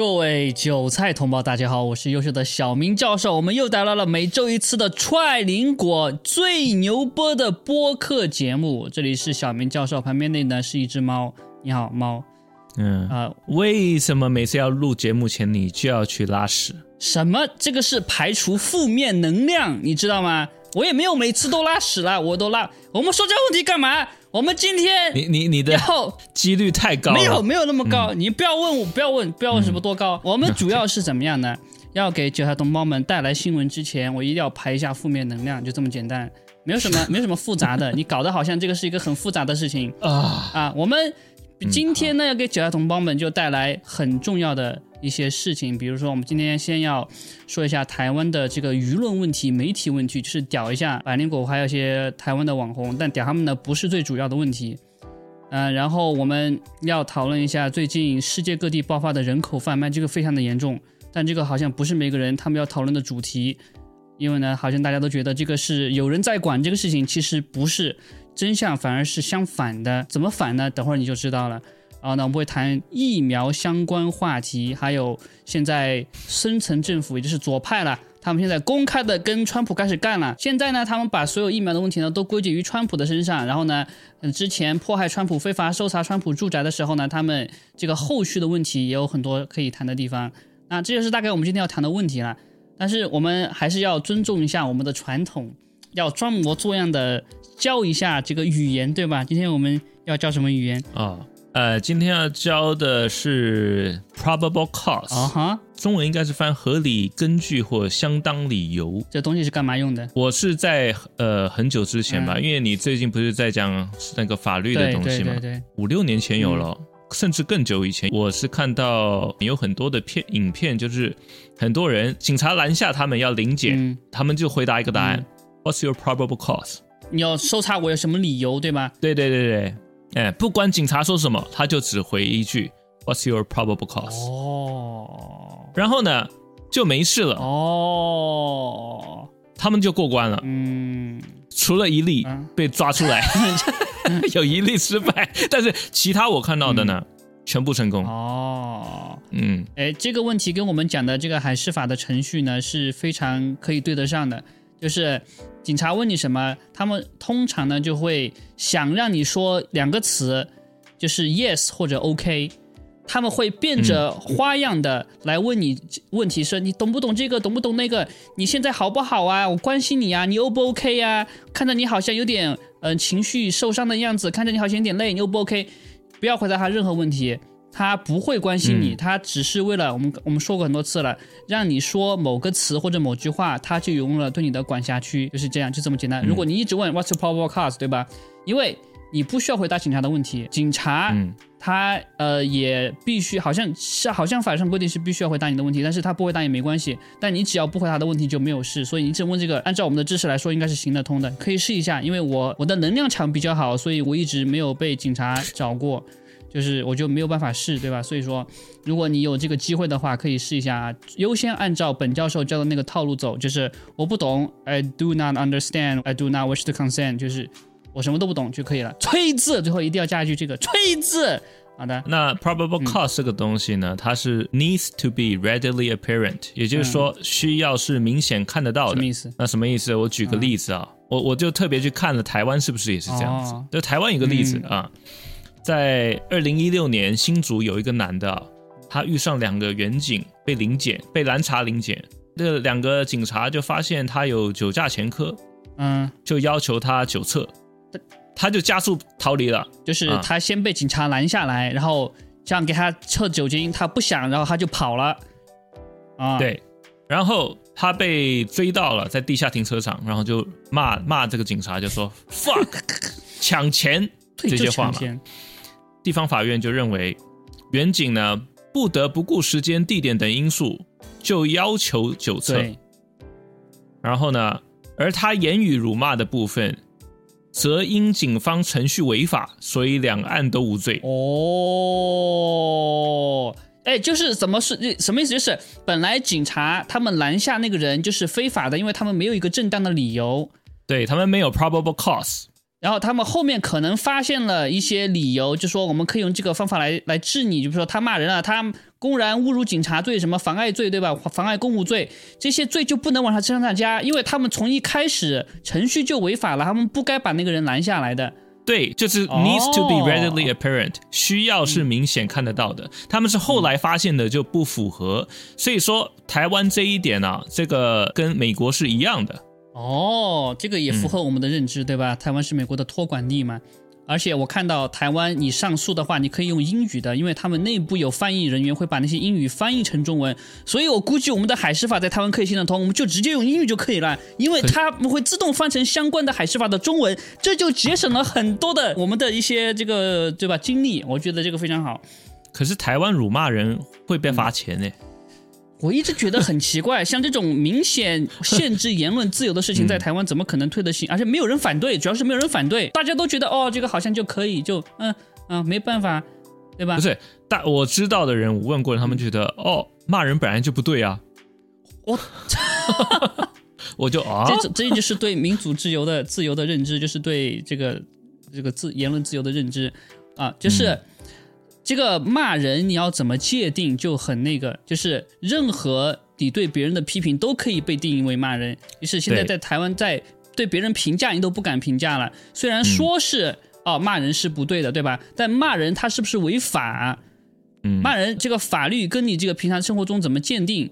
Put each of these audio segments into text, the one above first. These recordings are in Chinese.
各位韭菜同胞，大家好，我是优秀的小明教授，我们又带来了每周一次的踹林果最牛波的播客节目。这里是小明教授，旁边那呢是一只猫。你好，猫。嗯啊、为什么每次要录节目前你就要去拉屎？什么？这个是排除负面能量，你知道吗？我也没有每次都拉屎啦，我都拉。我们说这个问题干嘛？我们今天你你你的要几率太高了。没有没有那么高，你不要问我，不要问，不要问什么多高。我们主要是怎么样呢？要给韭菜同胞们带来新闻之前，我一定要排一下负面能量，就这么简单，没有什么 没有什么复杂的。你搞得好像这个是一个很复杂的事情啊，啊。我们今天呢，要给韭菜同胞们就带来很重要的一些事情，比如说我们今天先要说一下台湾的这个舆论问题、媒体问题，就是屌一下百灵果还有一些台湾的网红，但屌他们呢不是最主要的问题。嗯、然后我们要讨论一下最近世界各地爆发的人口贩卖，这个非常的严重，但这个好像不是每个人他们要讨论的主题，因为呢，好像大家都觉得这个是有人在管这个事情，其实不是，真相反而是相反的。怎么反呢？等会儿你就知道了。然后呢，我们会谈疫苗相关话题，还有现在深层政府，也就是左派了，他们现在公开的跟川普开始干了。现在呢，他们把所有疫苗的问题呢都归结于川普的身上。然后呢，嗯，之前迫害川普、非法搜查川普住宅的时候呢，他们这个后续的问题也有很多可以谈的地方。那这就是大概我们今天要谈的问题了。但是我们还是要尊重一下我们的传统，要装模作样的教一下这个语言，对吧？今天我们要教什么语言？啊，呃，今天要教的是 probable cause，、啊哈，中文应该是翻合理根据或相当理由。这东西是干嘛用的？我是在呃很久之前吧，嗯因为你最近不是在讲那个法律的对东西嘛对对，对，五六年前有了。甚至更久以前，我是看到有很多的片影片，就是很多人警察拦下他们要临检，嗯，他们就回答一个答案、w h a t s your probable cause？你要搜查我有什么理由，对吗？对对对对，哎，不管警察说什么，他就只回一句 What's your probable cause？、哦然后呢就没事了，哦，他们就过关了，嗯，除了一例嗯被抓出来，有一例失败，但是其他我看到的呢，全部成功。哦。嗯，哎，这个问题跟我们讲的这个海事法的程序呢是非常可以对得上的。就是警察问你什么，他们通常呢就会想让你说两个词，就是 yes 或者 OK。他们会变着花样的来问你问题，说你懂不懂这个，懂不懂那个？你现在好不好啊？我关心你啊，你 O 不 OK 呀、看着你好像有点呃情绪受伤的样子，看着你好像有点累，你 O 不 OK？不要回答他任何问题，他不会关心你，嗯他只是为了我们我们说过很多次了，让你说某个词或者某句话，他就涌入了对你的管辖区，就是这样，就这么简单。如果你一直问 What's your probable cause，对吧？因为你不需要回答警察的问题，警察嗯他呃也必须好像是好像法上规定是必须要回答你的问题，但是他不回答也没关系，但你只要不回答的问题就没有事，所以你只问这个，按照我们的知识来说应该是行得通的，可以试一下，因为我我的能量场比较好，所以我一直没有被警察找过。就是我就没有办法试，对吧？所以说，如果你有这个机会的话，可以试一下啊。优先按照本教授教的那个套路走，就是我不懂，I do not understand, I do not wish to consent，就是我什么都不懂就可以了。吹字，最后一定要加一句这个吹字。好的，那 probable cause 这个东西呢，它是 needs to be readily apparent，也就是说需要是明显看得到的什么。意思？那什么意思？我举个例子啊，我我就特别去看了台湾是不是也是这样子？哦就台湾一个例子啊，在二零一六年新竹有一个男的啊，他遇上两个远警被临检，被拦查临检，这两个警察就发现他有酒驾前科，嗯，就要求他酒测，他就加速逃离了。就是啊他先被警察拦下来，然后这样给他测酒精，他不想，然后他就跑了。啊，，对，然后他被追到了，在地下停车场，然后就骂骂这个警察，就说 fuck 抢钱这些话嘛。地方法院就认为，远景呢不得不顾时间、地点等因素，就要求酒测。然后呢，而他言语辱骂的部分，则因警方程序违法，所以两案都无罪。哦，哎，就是怎么是什么意思？就是本来警察他们拦下那个人就是非法的，因为他们没有一个正当的理由。对他们没有 probable cause，然后他们后面可能发现了一些理由，就说我们可以用这个方法来来治你，就比如说他骂人了，他公然侮辱警察罪、什么妨碍罪，对吧？妨碍公务罪这些罪就不能往他身上加，因为他们从一开始程序就违法了，他们不该把那个人拦下来的。对，就是 needs to be readily apparent，、需要是明显看得到的。他们是后来发现的就不符合，所以说台湾这一点啊，这个跟美国是一样的。哦，这个也符合我们的认知，对吧？台湾是美国的托管地嘛。而且我看到台湾，你上诉的话，你可以用英语的，因为他们内部有翻译人员会把那些英语翻译成中文，所以我估计我们的海事法在台湾可以行得通，我们就直接用英语就可以了，因为它会自动翻成相关的海事法的中文，这就节省了很多的我们的一些这个对吧精力，我觉得这个非常好。可是台湾辱骂人会被罚钱呢、我一直觉得很奇怪，像这种明显限制言论自由的事情，在台湾怎么可能推得行？而且没有人反对，主要是没有人反对，大家都觉得哦，这个好像就可以，就嗯嗯，没办法，对吧不？是，但我知道的人，我问过，他们觉得哦，骂人本来就不对啊。我 我就啊，这这就是对民主自由的自由的认知，就是对这个这个自言论自由的认知啊，就是。这个骂人你要怎么界定就很那个，就是任何你对别人的批评都可以被定义为骂人。于是现在在台湾，在对别人评价你都不敢评价了。虽然说是、哦骂人是不对的，对吧？但骂人他是不是违法？嗯骂人这个法律跟你这个平常生活中怎么鉴定，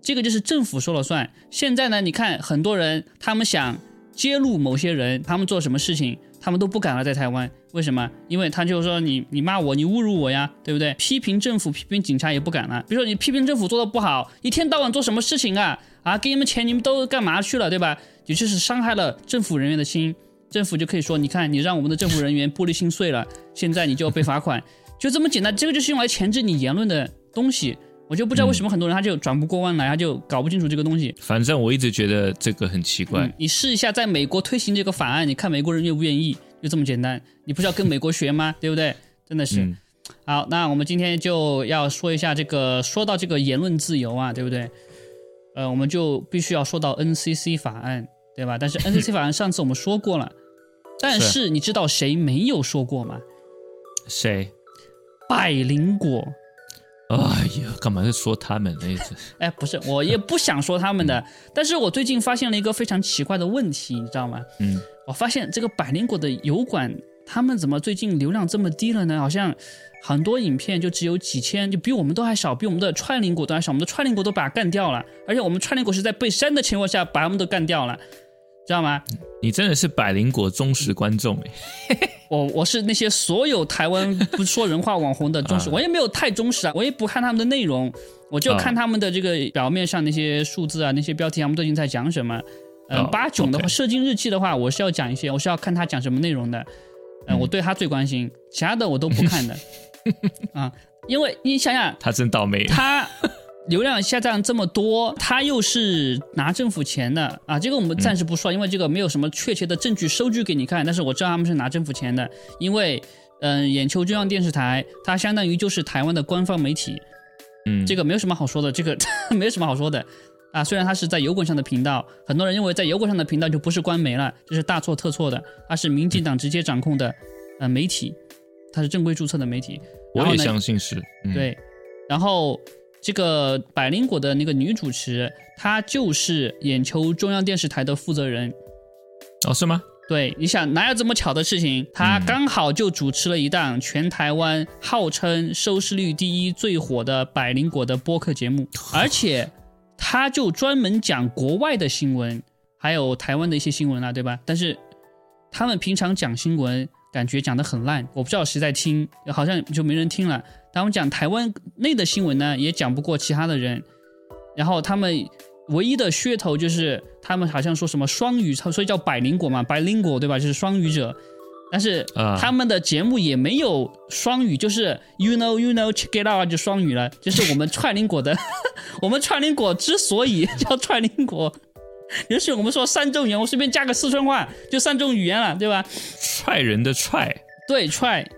这个就是政府说了算。现在呢，你看很多人他们想揭露某些人，他们做什么事情，他们都不敢了，在台湾。为什么？因为他就是说你你骂我，你侮辱我呀，对不对？批评政府、批评警察也不敢了。比如说你批评政府做的不好，一天到晚做什么事情啊？啊，给你们钱你们都干嘛去了，对吧？也就是伤害了政府人员的心，政府就可以说，你看你让我们的政府人员玻璃心碎了，现在你就要被罚款，就这么简单。这个就是用来钳制你言论的东西。我就不知道为什么很多人他就转不过弯来，他就搞不清楚这个东西。反正我一直觉得这个很奇怪。嗯，你试一下在美国推行这个法案，你看美国人愿不愿意，就这么简单。你不是要跟美国学吗？对不对？真的是。嗯好，那我们今天就要说一下这个，说到这个言论自由啊，对不对？呃，我们就必须要说到 NCC 法案，对吧？但是 NCC 法案上次我们说过了，但是你知道谁没有说过吗？谁？百灵果。哎呀，干嘛是说他们呢？哎，不是，我也不想说他们的，但是我最近发现了一个非常奇怪的问题，你知道吗？嗯，我发现这个百灵果的油管，他们怎么最近流量这么低了呢？好像很多影片就只有几千，就比我们都还少，比我们的串灵果都还少。我们的串灵果都把它干掉了，而且我们串灵果是在被删的情况下把他们都干掉了，知道吗？你真的是百灵果忠实观众哎。我我是那些所有台湾不说人话网红的忠实，啊我也没有太忠实啊，我也不看他们的内容，我就看他们的这个表面上那些数字啊，那些标题他们最近在讲什么。嗯、哦八囧的话，射精日记的话，我是要讲一些，我是要看他讲什么内容的。嗯，嗯我对他最关心，其他的我都不看的。啊，因为你想想，他真倒霉。他流量下降这么多，他又是拿政府钱的啊，这个我们暂时不说，因为这个没有什么确切的证据收据给你看。但是我知道他们是拿政府钱的，因为嗯，眼球中央电视台它相当于就是台湾的官方媒体，嗯，这个没有什么好说的，这个 没有什么好说的啊。虽然它是在油管上的频道，很多人认为在油管上的频道就不是官媒了，这是大错特错的，它是民进党直接掌控的呃媒体，它是正规注册的媒体。我也相信是。嗯、，对，然后这个百灵果的那个女主持，她就是眼球中央电视台的负责人。哦，是吗？对，你想哪有这么巧的事情？她嗯刚好就主持了一档全台湾号称收视率第一、最火的百灵果的播客节目，而且他就专门讲国外的新闻，还有台湾的一些新闻啊，对吧？但是他们平常讲新闻，感觉讲得很烂，我不知道谁在听，好像就没人听了。他们讲台湾内的新闻呢，也讲不过其他的人。然后他们唯一的噱头就是他们好像说什么双语，所以叫百灵果嘛百灵果对吧？就是双语者。但是啊他们的节目也没有双语，就是 you know you know check it out 就双语了。就是我们串林果的，我们串林果之所以叫串林果，也许我们说三种语言，我随便加个四川话就三种语言了，对吧？踹人的踹，对，踹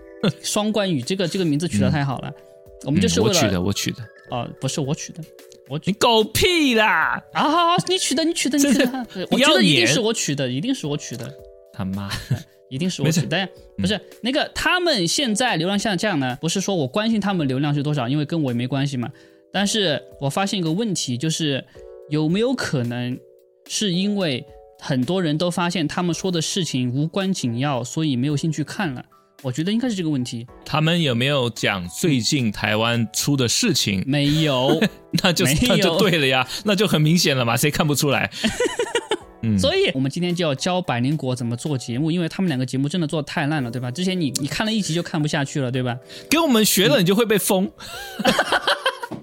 双关语，这个这个名字取得太好了。我们嗯就是为了我取的，我取的。哦，不是我取的，我取你狗屁啦！啊，好好你取的，你取的，你取的，我觉得一定是我取的，一定是我取的。他妈，一定是我没事指的，不是那个他们现在流量下降呢，不是说我关心他们流量是多少，因为跟我也没关系嘛。但是我发现一个问题，就是有没有可能是因为很多人都发现他们说的事情无关紧要，所以没有兴趣看了？我觉得应该是这个问题。他们有没有讲最近台湾出的事情？没有，那就那就对了呀，那就很明显了嘛，谁看不出来？嗯，所以我们今天就要教百灵果怎么做节目，因为他们两个节目真的做的太烂了，对吧？之前你你看了一集就看不下去了，对吧？给我们学了，你就会被封。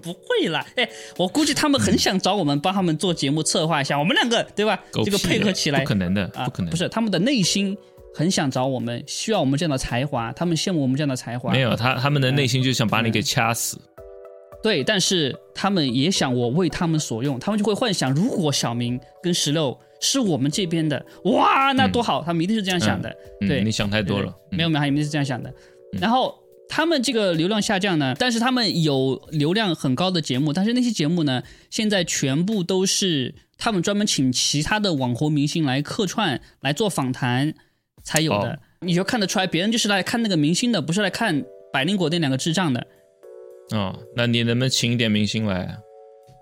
不会啦，哎，我估计他们很想找我们帮他们做节目策划一下，我们两个对吧？这个配合起来不可能的，啊，不可能。不是他们的内心很想找我们，需要我们这样的才华，他们羡慕我们这样的才华。没有他，他们的内心就想把你给掐死。对，但是他们也想我为他们所用，他们就会幻想，如果小明跟石榴是我们这边的，哇，那多好！他们一定是这样想的。嗯对，你想太多了。嗯没有没有，他一定是这样想的。然后他们这个流量下降呢，但是他们有流量很高的节目，但是那些节目呢，现在全部都是他们专门请其他的网红明星来客串来做访谈才有的。哦你就看得出来，别人就是来看那个明星的，不是来看百灵果那两个智障的。哦，那你能不能请一点明星来啊？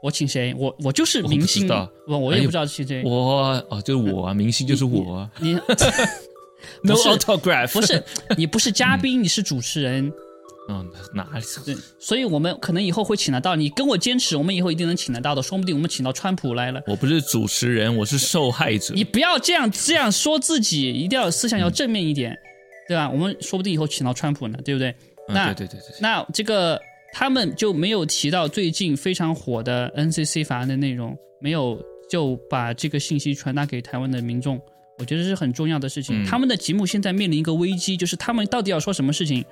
我请谁？我我就是明星我我也不知道请谁。我哦，就是我啊，明星就是我啊。你 No autograph，不是你不是嘉宾，你是主持人。嗯，哪里？对，所以我们可能以后会请得到。你跟我坚持，我们以后一定能请得到的。说不定我们请到川普来了。我不是主持人，我是受害者。你不要这样这样说自己，一定要思想要正面一点，对吧？我们说不定以后请到川普呢，对不对？嗯那对对对对，那这个他们就没有提到最近非常火的 NCC 法案的内容，没有就把这个信息传达给台湾的民众。我觉得是很重要的事情。嗯他们的节目现在面临一个危机，就是他们到底要说什么事情？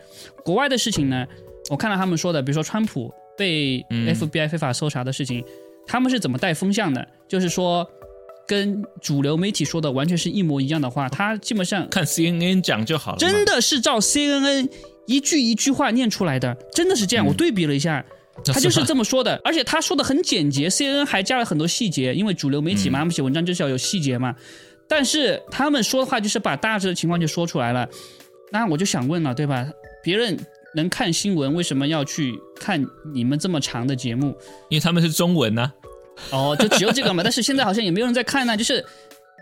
国外的事情呢？我看到他们说的，比如说川普被嗯 FBI 非法搜查的事情，他们是怎么带风向的？就是说，跟主流媒体说的完全是一模一样的话，他基本上看 CNN 讲就好了。真的是照 CNN 一句一句话念出来的，真的是这样。嗯我对比了一下，他就是这么说的，而且他说的很简洁，CNN 还加了很多细节，因为主流媒体嘛，他们写文章就是要有细节嘛。但是他们说的话就是把大致的情况就说出来了，那我就想问了，对吧？别人能看新闻，为什么要去看你们这么长的节目？因为他们是中文呐、哦，就只有这个嘛。但是现在好像也没有人在看呢，就是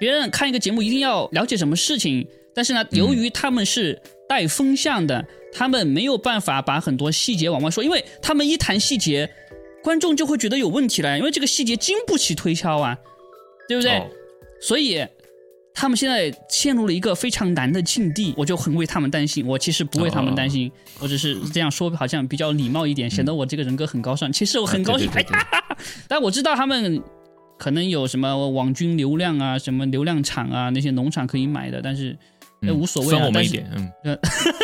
别人看一个节目一定要了解什么事情，但是呢，由于他们是带风向的，他们没有办法把很多细节往外说，因为他们一谈细节，观众就会觉得有问题了，因为这个细节经不起推敲啊，对不对？哦所以。他们现在陷入了一个非常难的境地，我就很为他们担心。我其实不为他们担心，我只是这样说，好像比较礼貌一点，显得我这个人格很高尚。其实我很高兴，啊对对对对哎呀，但我知道他们可能有什么网军流量啊，什么流量场啊，那些农场可以买的，但是那嗯无所谓啊。但是分我们一点，嗯，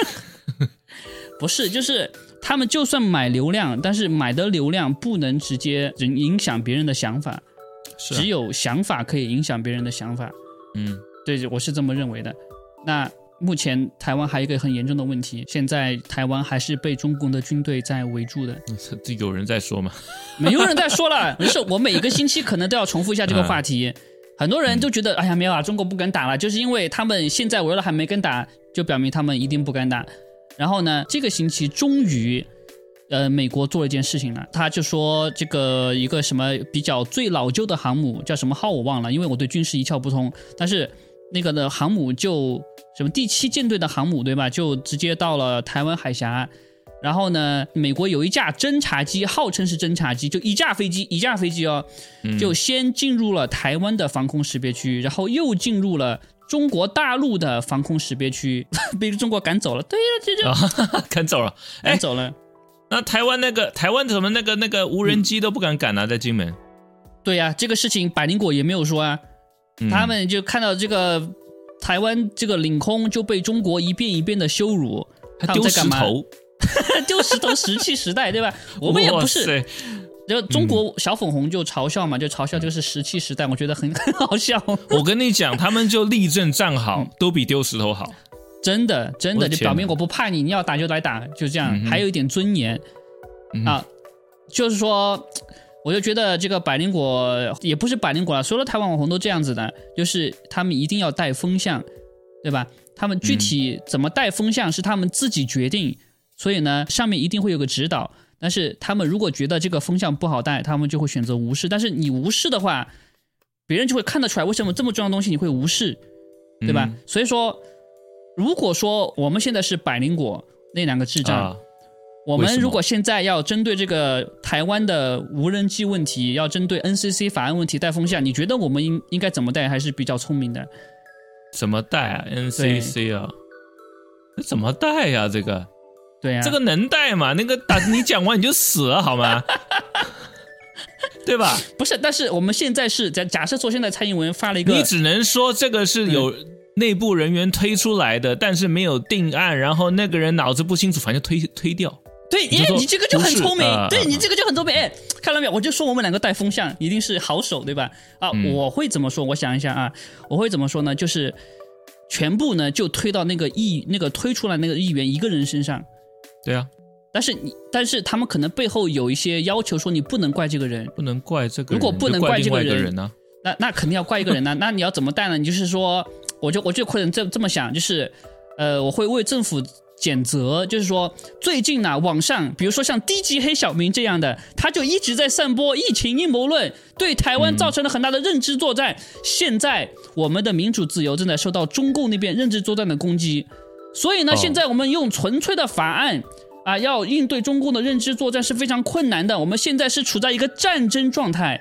不是，就是他们就算买流量，但是买的流量不能直接影响别人的想法，是、啊只，有想法可以影响别人的想法。嗯，对，我是这么认为的。那目前台湾还有一个很严重的问题，现在台湾还是被中共的军队在围住的，这有人在说吗？没有人在说了。没事，我每个星期可能都要重复一下这个话题。很多人都觉得，哎呀，没有啊，中国不敢打了，就是因为他们现在围了还没跟打，就表明他们一定不敢打。然后呢，这个星期终于，呃，美国做了一件事情了，他就说这个一个什么比较最老旧的航母叫什么号我忘了，因为我对军事一窍不通。但是那个的航母就什么第七舰队的航母对吧，就直接到了台湾海峡。然后呢，美国有一架侦察机，号称是侦察机，就一架飞机，一架飞机哦，就先进入了台湾的防空识别区，然后又进入了中国大陆的防空识别区，被中国赶走了。对呀，这就啊，赶走了。哎赶，走了。那台湾那个台湾怎么那个那个无人机都不敢赶啊，在金门，对呀、这个事情百灵果也没有说啊，嗯他们就看到这个台湾这个领空就被中国一遍一遍的羞辱，还丢他们在干嘛？石头，丢石头，石器时代，对吧？我们也不是，塞就中国小粉红就嘲笑嘛，就嘲笑这个是石器时代，我觉得很 很好笑。我跟你讲，他们就立正站嗯好，都比丢石头好。真的，真的的就表明我不怕你，你要打就来打，就这样，嗯还有一点尊严、嗯啊。就是说，我就觉得这个百灵果也不是百灵果了，所有的台湾网红都这样子的，就是他们一定要带风向，对吧？他们具体怎么带风向是他们自己决定，所以呢，上面一定会有个指导。但是他们如果觉得这个风向不好带，他们就会选择无视。但是你无视的话，别人就会看得出来，为什么这么重要的东西你会无视，对吧？所以说，如果说我们现在是百灵果那两个智障。我们如果现在要针对这个台湾的无人机问题，要针对 NCC 法案问题带风向，你觉得我们应应该怎么带还是比较聪明的？怎么带啊？NCC 啊？这怎么带呀？这个？对呀，这个能带吗？那个打 你讲完你就死了好吗？对吧？不是，但是我们现在是假假设说现在蔡英文发了一个，你只能说这个是有内部人员推出来的，但是没有定案，然后那个人脑子不清楚，反正推推掉。对，哎，你这个就很聪明，对你这个就很聪明。哎，看到没有？我就说我们两个带风向一定是好手，对吧？啊，我会怎么说？我想一下啊，我会怎么说呢？就是全部呢就推到那个议那个推出来那个议员一个人身上。对啊，但是你但是他们可能背后有一些要求，说你不能怪这个人，不能怪这个。如果不能怪这个人呢？那那肯定要怪一个人呢。那你要怎么带呢？你就是说，我就我就可能这这么想，就是呃，我会为政府。谴责就是说，最近呢，网上比如说像低级黑小明这样的，他就一直在散播疫情阴谋论，对台湾造成了很大的认知作战。现在我们的民主自由正在受到中共那边认知作战的攻击，所以呢，现在我们用纯粹的法案啊，要应对中共的认知作战是非常困难的。我们现在是处在一个战争状态。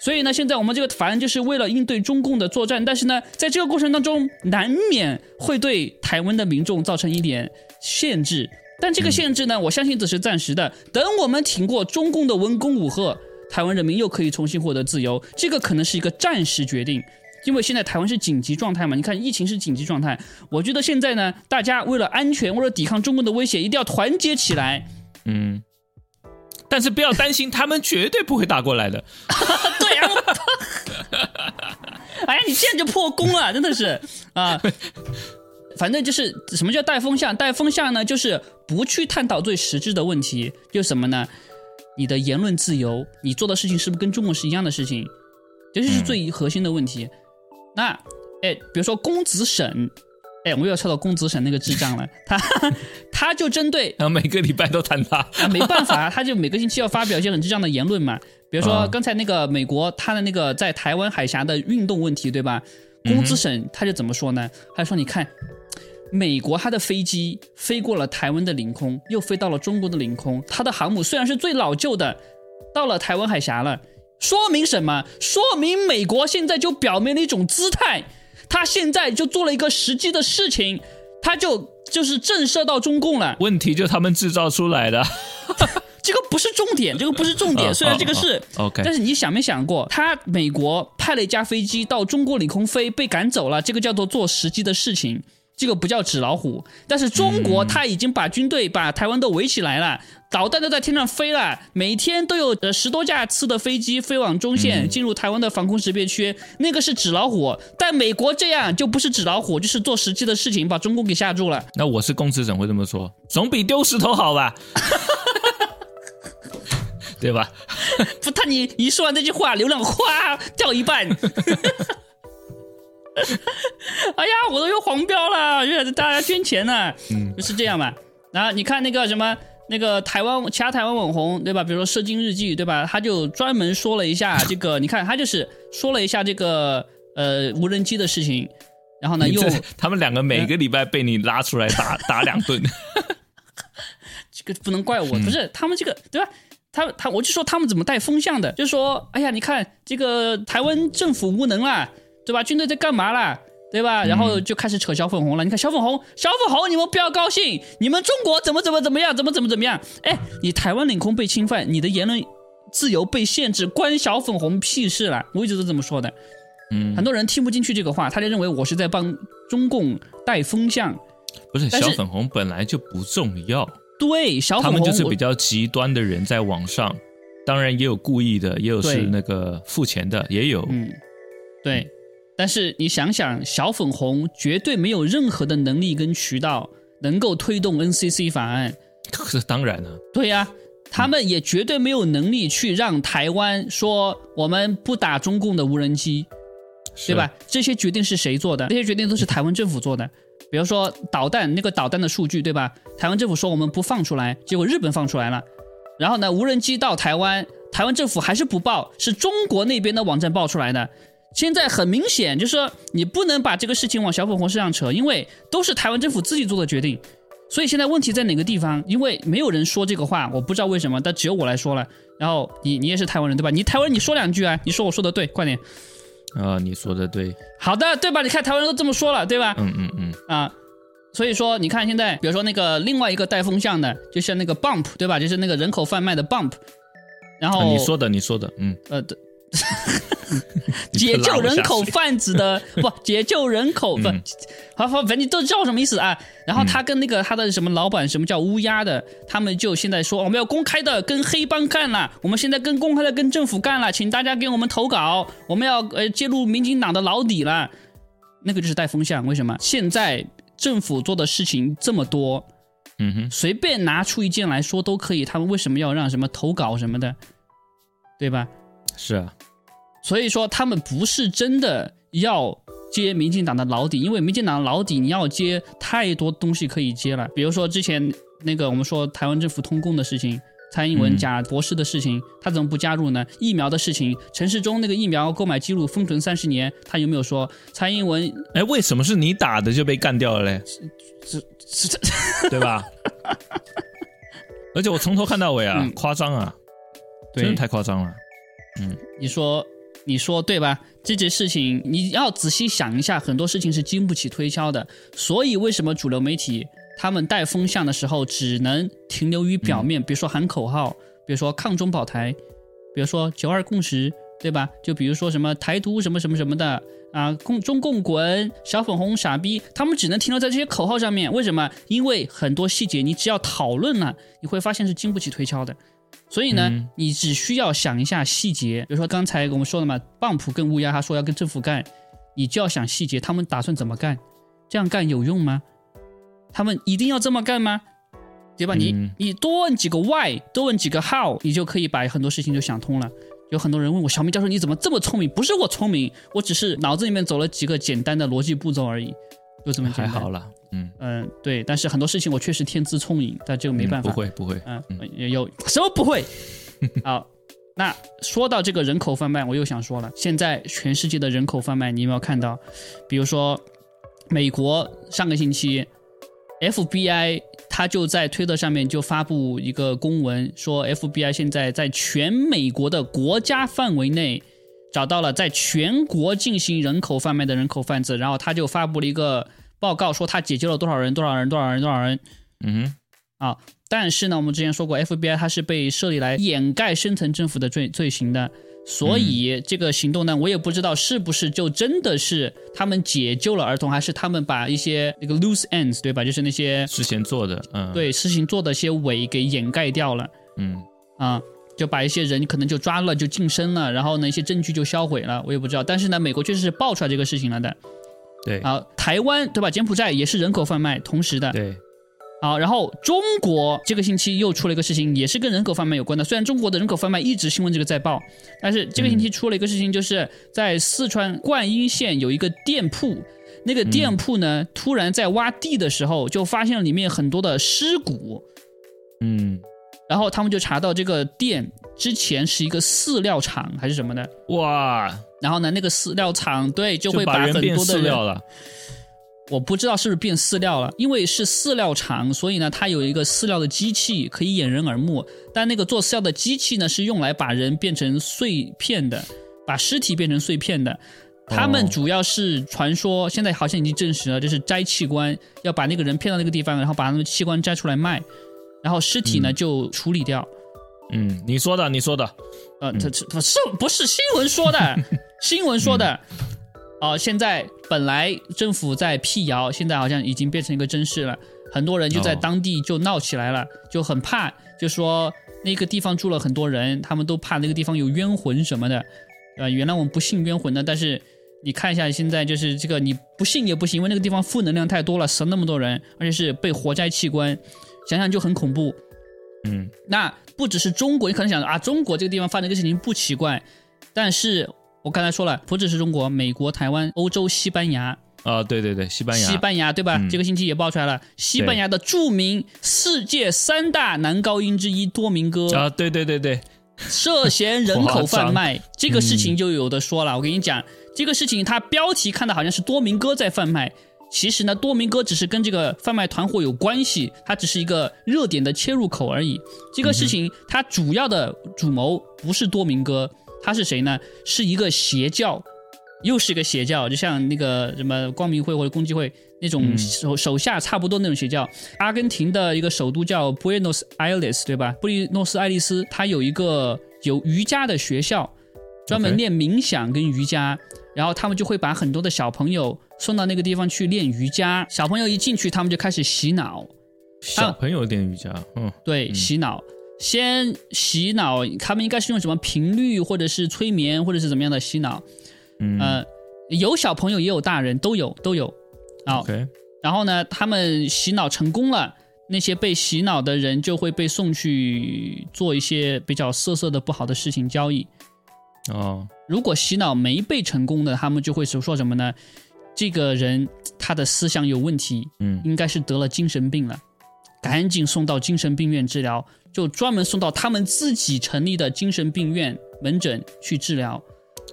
所以呢，现在我们这个法案就是为了应对中共的作战，但是呢，在这个过程当中，难免会对台湾的民众造成一点限制。但这个限制呢，我相信只是暂时的。等我们挺过中共的文攻武赫，台湾人民又可以重新获得自由。这个可能是一个暂时决定，因为现在台湾是紧急状态嘛。你看，疫情是紧急状态。我觉得现在呢，大家为了安全，为了抵抗中共的威胁，一定要团结起来。嗯。但是不要担心，他们绝对不会打过来的。对啊，哎呀，你现在就破功了，真的是啊。反正就是什么叫带风向？带风向呢，就是不去探讨最实质的问题，就是什么呢？你的言论自由，你做的事情是不是跟中国是一样的事情？这就是最核心的问题。那哎，比如说公子沈。哎，我又要跳到公子沈那个智障了，他 他就针对，然后每个礼拜都谈他，啊，没办法，他就每个星期要发表一些很智障的言论嘛。比如说刚才那个美国他的那个在台湾海峡的运动问题，对吧？公子沈他就怎么说呢？他说：“你看，美国他的飞机飞过了台湾的领空，又飞到了中国的领空，他的航母虽然是最老旧的，到了台湾海峡了，说明什么？说明美国现在就表明了一种姿态。”他现在就做了一个实际的事情，他就就是震慑到中共了。问题就他们制造出来的，这个不是重点，这个不是重点。虽然这个是，OK，但是你想没想过，他美国派了一架飞机到中国领空飞，被赶走了，这个叫做做实际的事情。这个不叫纸老虎，但是中国他已经把军队把台湾都围起来了，导弹都在天上飞了，每天都有呃十多架次的飞机飞往中线，进入台湾的防空识别区，那个是纸老虎。但美国这样就不是纸老虎，就是做实际的事情，把中共给吓住了。那我是公子怎会这么说？总比丢石头好吧？对吧？不，他你一说完这句话，流量哗掉一半。哎呀，我都又黄标了，原来是大家捐钱呢，嗯，就是这样嘛。然后你看那个什么，那个台湾其他台湾网红对吧？比如说《射精日记》对吧？他就专门说了一下这个，你看他就是说了一下这个呃无人机的事情，然后呢又他们两个每个礼拜被你拉出来打打两顿，这 个 不能怪我，不是他们这个对吧？他他我就说他们怎么带风向的，就说哎呀，你看这个台湾政府无能啦。对吧？军队在干嘛啦？对吧？然后就开始扯小粉红了。你看小粉红，小粉红，你们不要高兴，你们中国怎么怎么怎么样，怎么怎么怎么样？哎，你台湾领空被侵犯，你的言论自由被限制，关小粉红屁事了。我一直都这么说的。嗯，很多人听不进去这个话，他就认为我是在帮中共带风向。不是小粉红本来就不重要。对，小粉红他们就是比较极端的人在网上，当然也有故意的，也有是那个付钱的，也有。嗯，对。但是你想想，小粉红绝对没有任何的能力跟渠道能够推动 NCC 法案。这当然了。对呀，他们也绝对没有能力去让台湾说我们不打中共的无人机。对吧？这些决定是谁做的？这些决定都是台湾政府做的。比如说导弹那个导弹的数据，对吧？台湾政府说我们不放出来，结果日本放出来了。然后呢，无人机到台湾，台湾政府还是不报，是中国那边的网站报出来的。现在很明显，就是说你不能把这个事情往小粉红身上扯，因为都是台湾政府自己做的决定。所以现在问题在哪个地方？因为没有人说这个话，我不知道为什么，但只有我来说了。然后你你也是台湾人对吧？你台湾你说两句啊？你说我说的对，快点。啊，你说的对。好的，对吧？你看台湾人都这么说了，对吧？嗯嗯嗯。啊，所以说你看现在，比如说那个另外一个带风向的，就像那个 Bump 对吧？就是那个人口贩卖的 Bump。然后你说的，你说的，嗯呃对。解救人口贩子的不解救人口不好，反正你都知道什么意思啊。然后他跟那个他的什么老板，什么叫乌鸦的，他们就现在说我们要公开的跟黑帮干了，我们现在跟公开的跟政府干了，请大家给我们投稿，我们要呃揭露民进党的老底了。那个就是带风向，为什么现在政府做的事情这么多？嗯哼，随便拿出一件来说都可以，他们为什么要让什么投稿什么的，对吧？是啊。所以说，他们不是真的要接民进党的老底，因为民进党的老底你要接太多东西可以接了。比如说之前那个我们说台湾政府通共的事情，蔡英文假博士的事情，他怎么不加入呢？疫苗的事情，陈世忠那个疫苗购买记录封存三十年，他有没有说蔡英文？哎，为什么是你打的就被干掉了嘞？是是是，对吧？而且我从头看到尾啊，夸张啊，真的太夸张了。嗯，你说。你说对吧？这件事情你要仔细想一下，很多事情是经不起推敲的。所以为什么主流媒体他们带风向的时候只能停留于表面？比如说喊口号，比如说抗中保台，比如说九二共识，对吧？就比如说什么台独什么什么什么的啊，共中共滚，小粉红傻逼，他们只能停留在这些口号上面。为什么？因为很多细节你只要讨论了，你会发现是经不起推敲的。所以呢，你只需要想一下细节，比如说刚才我们说了嘛，棒普跟乌鸦他说要跟政府干，你就要想细节，他们打算怎么干？这样干有用吗？他们一定要这么干吗？对吧？你你多问几个 why，多问几个 how，你就可以把很多事情就想通了。有很多人问我，小明教授你怎么这么聪明？不是我聪明，我只是脑子里面走了几个简单的逻辑步骤而已，就这么简单。还好了。嗯嗯，对，但是很多事情我确实天资聪颖，但这个没办法。不会不会，嗯，有什么不会？好，那说到这个人口贩卖，我又想说了，现在全世界的人口贩卖，你有没有看到？比如说，美国上个星期，FBI 他就在推特上面就发布一个公文，说 FBI 现在在全美国的国家范围内找到了在全国进行人口贩卖的人口贩子，然后他就发布了一个。报告说他解救了多少人？多少人？多少人？多少人？嗯，啊，但是呢，我们之前说过，FBI 它是被设立来掩盖深层政府的罪罪行的，所以这个行动呢，我也不知道是不是就真的是他们解救了儿童，还是他们把一些那个 loose ends 对吧？就是那些事情做的，嗯，对，事情做的一些伪给掩盖掉了，嗯，啊，就把一些人可能就抓了，就晋升了，然后呢，一些证据就销毁了，我也不知道，但是呢，美国确实是爆出来这个事情了的。对，好，台湾对吧？柬埔寨也是人口贩卖，同时的。对，好，然后中国这个星期又出了一个事情，也是跟人口贩卖有关的。虽然中国的人口贩卖一直新闻这个在报，但是这个星期出了一个事情，就是在四川灌阴县有一个店铺，那个店铺呢，突然在挖地的时候就发现了里面很多的尸骨。嗯。然后他们就查到这个店之前是一个饲料厂还是什么的哇！然后呢，那个饲料厂对就会把很多的料了。我不知道是不是变饲料了，因为是饲料厂，所以呢，它有一个饲料的机器可以掩人耳目。但那个做饲料的机器呢，是用来把人变成碎片的，把尸体变成碎片的。他们主要是传说，现在好像已经证实了，就是摘器官，要把那个人骗到那个地方，然后把他们器官摘出来卖。然后尸体呢就处理掉，嗯，你说的，你说的，呃，这这不是不是新闻说的，新闻说的，哦，现在本来政府在辟谣，现在好像已经变成一个真事了，很多人就在当地就闹起来了，就很怕，就说那个地方住了很多人，他们都怕那个地方有冤魂什么的，呃，原来我们不信冤魂的，但是你看一下现在就是这个你不信也不行，因为那个地方负能量太多了，死了那么多人，而且是被活摘器官。想想就很恐怖，嗯，那不只是中国，你可能想啊，中国这个地方发生这个事情不奇怪，但是我刚才说了，不只是中国，美国、台湾、欧洲、西班牙，啊，对对对，西班牙，西班牙对吧？嗯。这个星期也爆出来了，西班牙的著名世界三大男高音之一多明哥啊，对对对对，涉嫌人口贩卖，这个事嗯情就有的说了。我跟你讲，这个事情它标题看的好像是多明哥在贩卖，其实呢，多明哥只是跟这个贩卖团伙有关系，它只是一个热点的切入口而已。这个事情它主要的主谋不是多明哥，他是谁呢？是一个邪教。又是一个邪教，就像那个什么光明会或者共济会那种手、手下差不多那种邪教。阿根廷的一个首都叫 Buenos Aires，对吧？布宜诺斯艾利斯，它有一个有瑜伽的学校，专门练冥想跟瑜伽。然后他们就会把很多的小朋友送到那个地方去练瑜伽。小朋友一进去，他们就开始洗脑，小朋友练瑜伽，嗯，对，洗脑。先洗脑，他们应该是用什么频率，或者是催眠，或者是怎么样的洗脑？嗯呃，有小朋友也有大人，都有都有。啊、，OK，然后呢，他们洗脑成功了，那些被洗脑的人就会被送去做一些比较色色的不好的事情交易。哦，如果洗脑没被成功的，他们就会说说什么呢？这个人他的思想有问题，嗯应该是得了精神病了，赶紧送到精神病院治疗，就专门送到他们自己成立的精神病院门诊去治疗。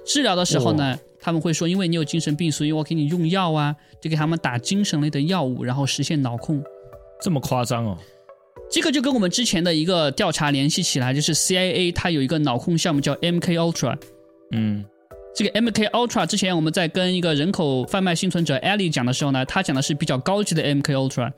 治疗的时候呢，他们会说，因为你有精神病，所以我给你用药啊，就给他们打精神类的药物，然后实现脑控。这么夸张哦，这个就跟我们之前的一个调查联系起来，就是 CIA 它有一个脑控项目叫 MK Ultra。嗯这个 MK Ultra 之前我们在跟一个人口贩卖幸存者 Ellie 讲的时候呢，他讲的是比较高级的 MK Ultra，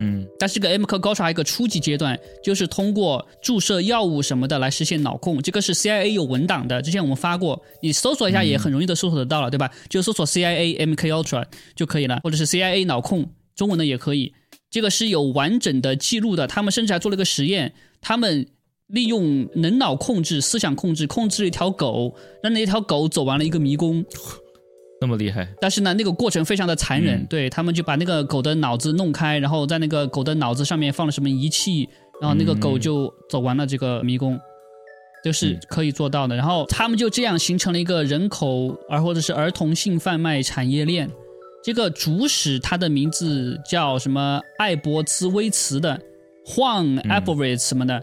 嗯但是这个 MK Ultra 还有一个初级阶段，就是通过注射药物什么的来实现脑控。这个是 CIA 有文档的，之前我们发过，你搜索一下也很容易的搜索得到了，对吧？就搜索 CIA MK Ultra 就可以了，或者是 CIA 脑控，中文的也可以。这个是有完整的记录的，他们甚至还做了个实验，他们利用人脑控制、思想控制，控制了一条狗，让那条狗走完了一个迷宫。那么厉害，但是呢，那个过程非常的残忍，嗯对他们就把那个狗的脑子弄开，然后在那个狗的脑子上面放了什么仪器，然后那个狗就走完了这个迷宫，就是可以做到的。然后他们就这样形成了一个人口而或者是儿童性贩卖产业链。这个主使他的名字叫什么艾伯兹威茨的 Juan Alvarez 什么的。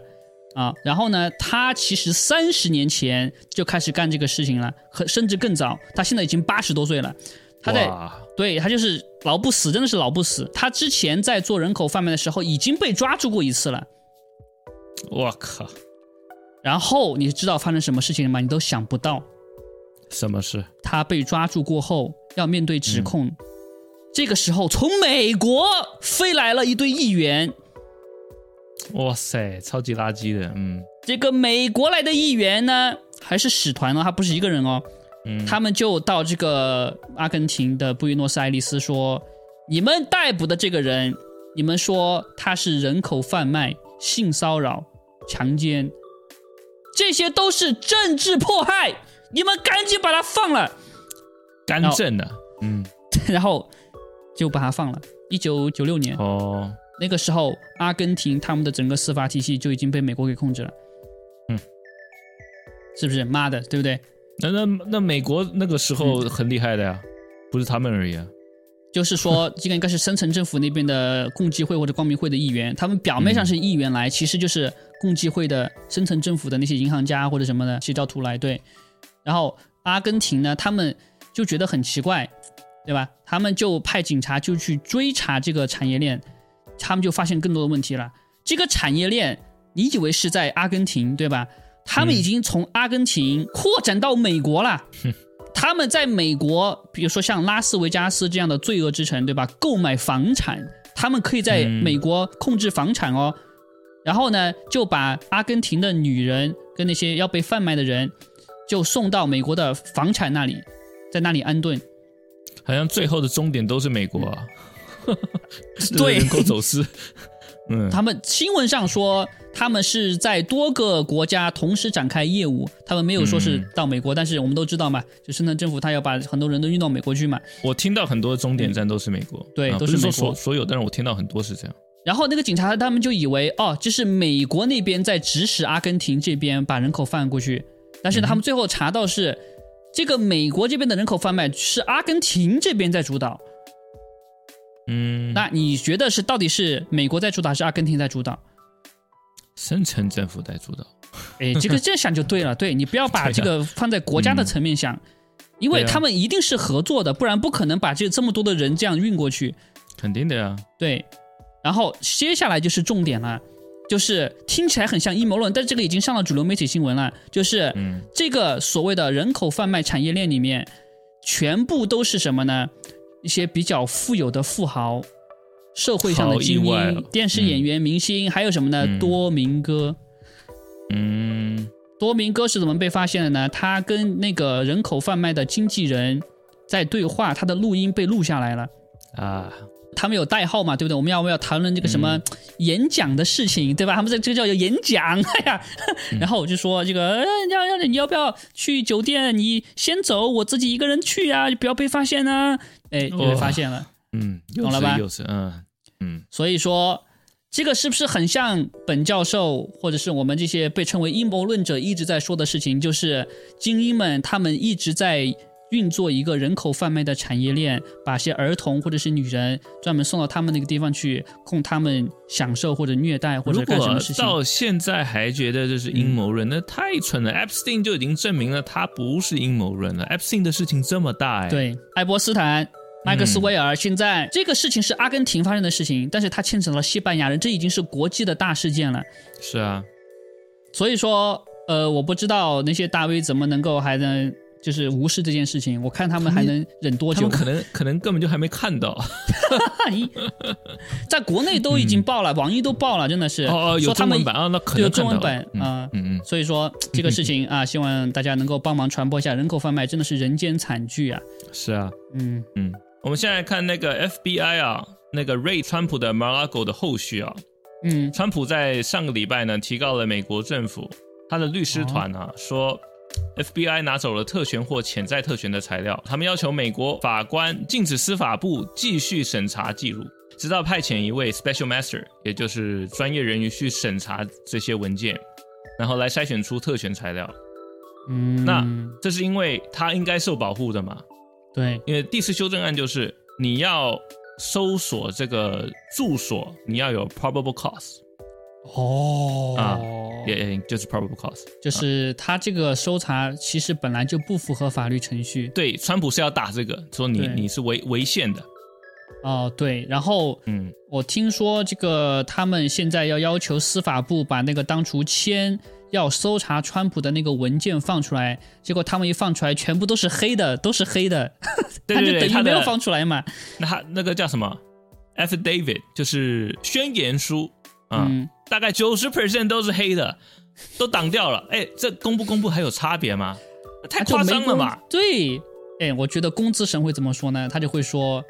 啊，然后呢，他其实三十年前就开始干这个事情了，和甚至更早。他现在已经八十多岁了，他在，对他就是老不死，真的是老不死。他之前在做人口贩卖的时候已经被抓住过一次了。我靠，然后你知道发生什么事情了吗？你都想不到，什么事？他被抓住过后要面对指控。这个时候，从美国飞来了一堆议员。哇塞，超级垃圾的，嗯这个美国来的议员呢，还是使团哦，他不是一个人哦。嗯，他们就到这个阿根廷的布宜诺斯艾利斯说：“你们逮捕的这个人，你们说他是人口贩卖、性骚扰、强奸，这些都是政治迫害，你们赶紧把他放了。干政的，嗯，” 然后就把他放了。一九九六年，哦，那个时候，阿根廷他们的整个司法体系就已经被美国给控制了。嗯，是不是？妈的，对不对？那那那美国那个时候很厉害的呀，不是他们而已啊，就是说，这个应该是深层政府那边的共济会或者光明会的议员，他们表面上是议员来，其实就是共济会的深层政府的那些银行家或者什么的邪教徒来。对，然后阿根廷呢，他们就觉得很奇怪，对吧？他们就派警察就去追查这个产业链，他们就发现更多的问题了。这个产业链，你以为是在阿根廷，对吧？他们已经从阿根廷扩展到美国了。他们在美国，比如说像拉斯维加斯这样的罪恶之城，对吧？购买房产，他们可以在嗯美国控制房产哦。然后呢，就把阿根廷的女人跟那些要被贩卖的人，就送到美国的房产那里，在那里安顿。好像最后的终点都是美国啊，对。人口走私，嗯，他们新闻上说他们是在多个国家同时展开业务，他们没有说是嗯到美国，但是我们都知道嘛，就深圳政府他要把很多人都运到美国去嘛。我听到很多终点站都是美国，对啊不是说都是美国。所所有，但是我听到很多是这样，然后那个警察他们就以为哦，这是美国那边在指使阿根廷这边把人口贩过去，但是呢，他们最后查到是这个美国这边的人口贩卖是阿根廷这边在主导。嗯，那你觉得是到底是美国在主导，还是阿根廷在主导？深层政府在主导。哎，这个 这样想就对了。对你不要把这个放在国家的层面想，因为他们一定是合作的，不然不可能把这这么多的人这样运过去。肯定的呀。对，然后接下来就是重点了，就是听起来很像阴谋论，但这个已经上了主流媒体新闻了，就是嗯这个所谓的人口贩卖产业链里面，全部都是什么呢？一些比较富有的富豪，社会上的精英电视演员、明星，还有什么呢？嗯多明哥。嗯多明哥是怎么被发现的呢？他跟那个人口贩卖的经纪人在对话，他的录音被录下来了。啊，他们有代号嘛，对不对？我们要不要谈论这个什么演讲的事情，对吧？他们这这个叫演讲，哎呀，然后我就说这个，呃要要你要不要去酒店？你先走，我自己一个人去啊，不要被发现啊。哎，就被发现了。嗯，懂了吧嗯嗯所以说，这个是不是很像本教授或者是我们这些被称为阴谋论者一直在说的事情？就是精英们他们一直在运作一个人口贩卖的产业链，把些儿童或者是女人专门送到他们那个地方去，供他们享受或者虐待或者干什么事情。到现在还觉得这是阴谋论，那太蠢了。Epstein 就已经证明了他不是阴谋论了。Epstein 的事情这么大哎，，对，爱泼斯坦。麦克斯韦尔，现在这个事情是阿根廷发生的事情，但是他牵扯到西班牙人，这已经是国际的大事件了。是啊，所以说，呃，我不知道那些大 V 怎么能够还能就是无视这件事情。我看他们还能忍多久？可能可能根本就还没看到。咦 在国内都已经爆了，网易都爆了，真的是。哦哦，有说他们中文版啊，那可有能有中文版啊。嗯嗯所以说这个事情 啊，希望大家能够帮忙传播一下，人口贩卖真的是人间惨剧啊。嗯，是啊，嗯嗯，我们现在看那个 FBI 啊，那个 Ray 川普的 Mar-a-Lago 的后续啊，嗯川普在上个礼拜呢提告了美国政府，他的律师团啊、说，FBI 拿走了特权或潜在特权的材料，他们要求美国法官禁止司法部继续审查记录，直到派遣一位 Special Master，也就是专业人员去审查这些文件，然后来筛选出特权材料。嗯，那这是因为他应该受保护的嘛？对，因为第四修正案就是你要搜索这个住所，你要有 probable cause。哦啊也、也就是 probable cause。就是他这个搜查其实本来就不符合法律程序。对，川普是要打这个，说你你是违违宪的。哦，对，然后嗯，我听说这个他们现在要要求司法部把那个当初签要搜查川普的那个文件放出来，结果他们一放出来，全部都是黑的，都是黑的，对对他就对他的等于没有放出来嘛。那他那个叫什么 affidavit，就是宣言书啊、嗯，大概九十 percent 都是黑的，都挡掉了。哎，这公不公布还有差别吗？太夸张了吧？？对，哎，我觉得工资神会怎么说呢？他就会说，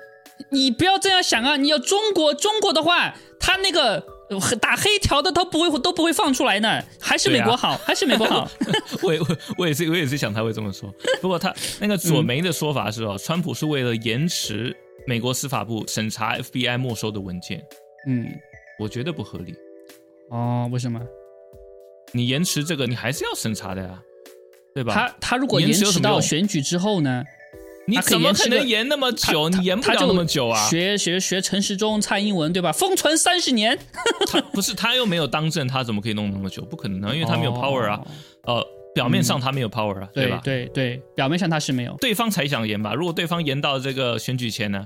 你不要这样想啊，你要中国中国的话，他那个。呃 打黑条的都不会都不会放出来呢，还是美国好，还是美国好。我也我我也是我也是想他会这么说。不过他那个左媒的说法是哦，川普是为了延迟美国司法部审查 FBI 没收的文件，嗯，我觉得不合理。哦，为什么？你延迟这个，你还是要审查的呀，对吧？他他如果延延迟到选举之后呢？你怎么可能延那么久？你延不了他就那么久啊！学学学陈时中、蔡英文，对吧？封存三十年，他不是他又没有当政，他怎么可以弄那么久？不可能啊，因为他没有 power 啊。哦。呃，表面上他没有 power 啊，对吧？对对，表面上他是没有。对方才想延吧？如果对方延到这个选举前呢？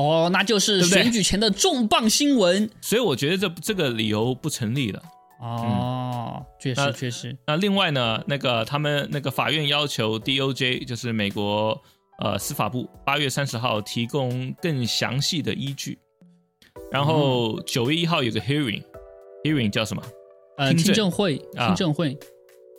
哦，那就是选举前的重磅新闻。所以我觉得这这个理由不成立的。哦，确实确实。那另外呢，那个他们那个法院要求 DOJ，就是美国呃司法部，八月三十号提供更详细的依据。然后九月一号有个 hearing，hearing 叫什么？呃，听证听证会，啊听证会。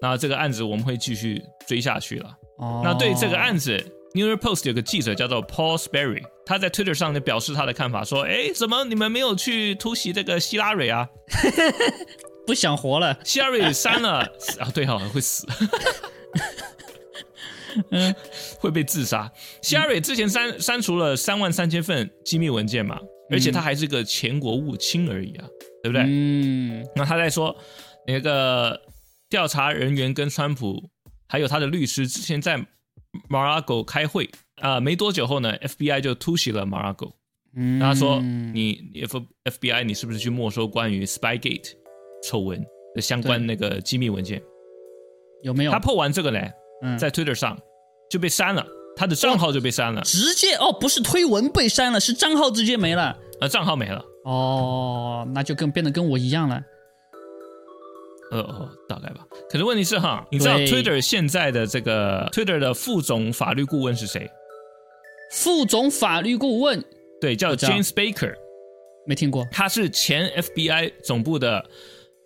那这个案子我们会继续追下去了。哦，那对这个案子，《New York Post》有个记者叫做 Paul Sperry，他在 Twitter 上就表示他的看法，说：“哎，怎么你们没有去突袭这个希拉蕊啊？不想活了。希拉蕊删了 啊，对哈、哦，会死，嗯会被自杀。希拉蕊之前删删除了三万三千份机密文件嘛，而且他还是个前国务卿而已啊，对不对？嗯，那他在说那个调查人员跟川普还有他的律师之前在 Marago 开会啊、没多久后呢，FBI 就突袭了 Marago。嗯，他说：“你 F FBI 你是不是去没收关于 Spygate 丑闻的相关那个机密文件？”有没有？他破完这个呢，嗯在 Twitter 上就被删了，他的账号就被删了，直接哦，不是推文被删了，是账号直接没了。呃，账号没了。哦，那就跟变得跟我一样了。呃哦，大概吧。可是问题是哈，你知道 Twitter 现在的这个 Twitter 的副总法律顾问是谁？副总法律顾问？对，叫 James Baker，没听过。他是前 FBI 总部的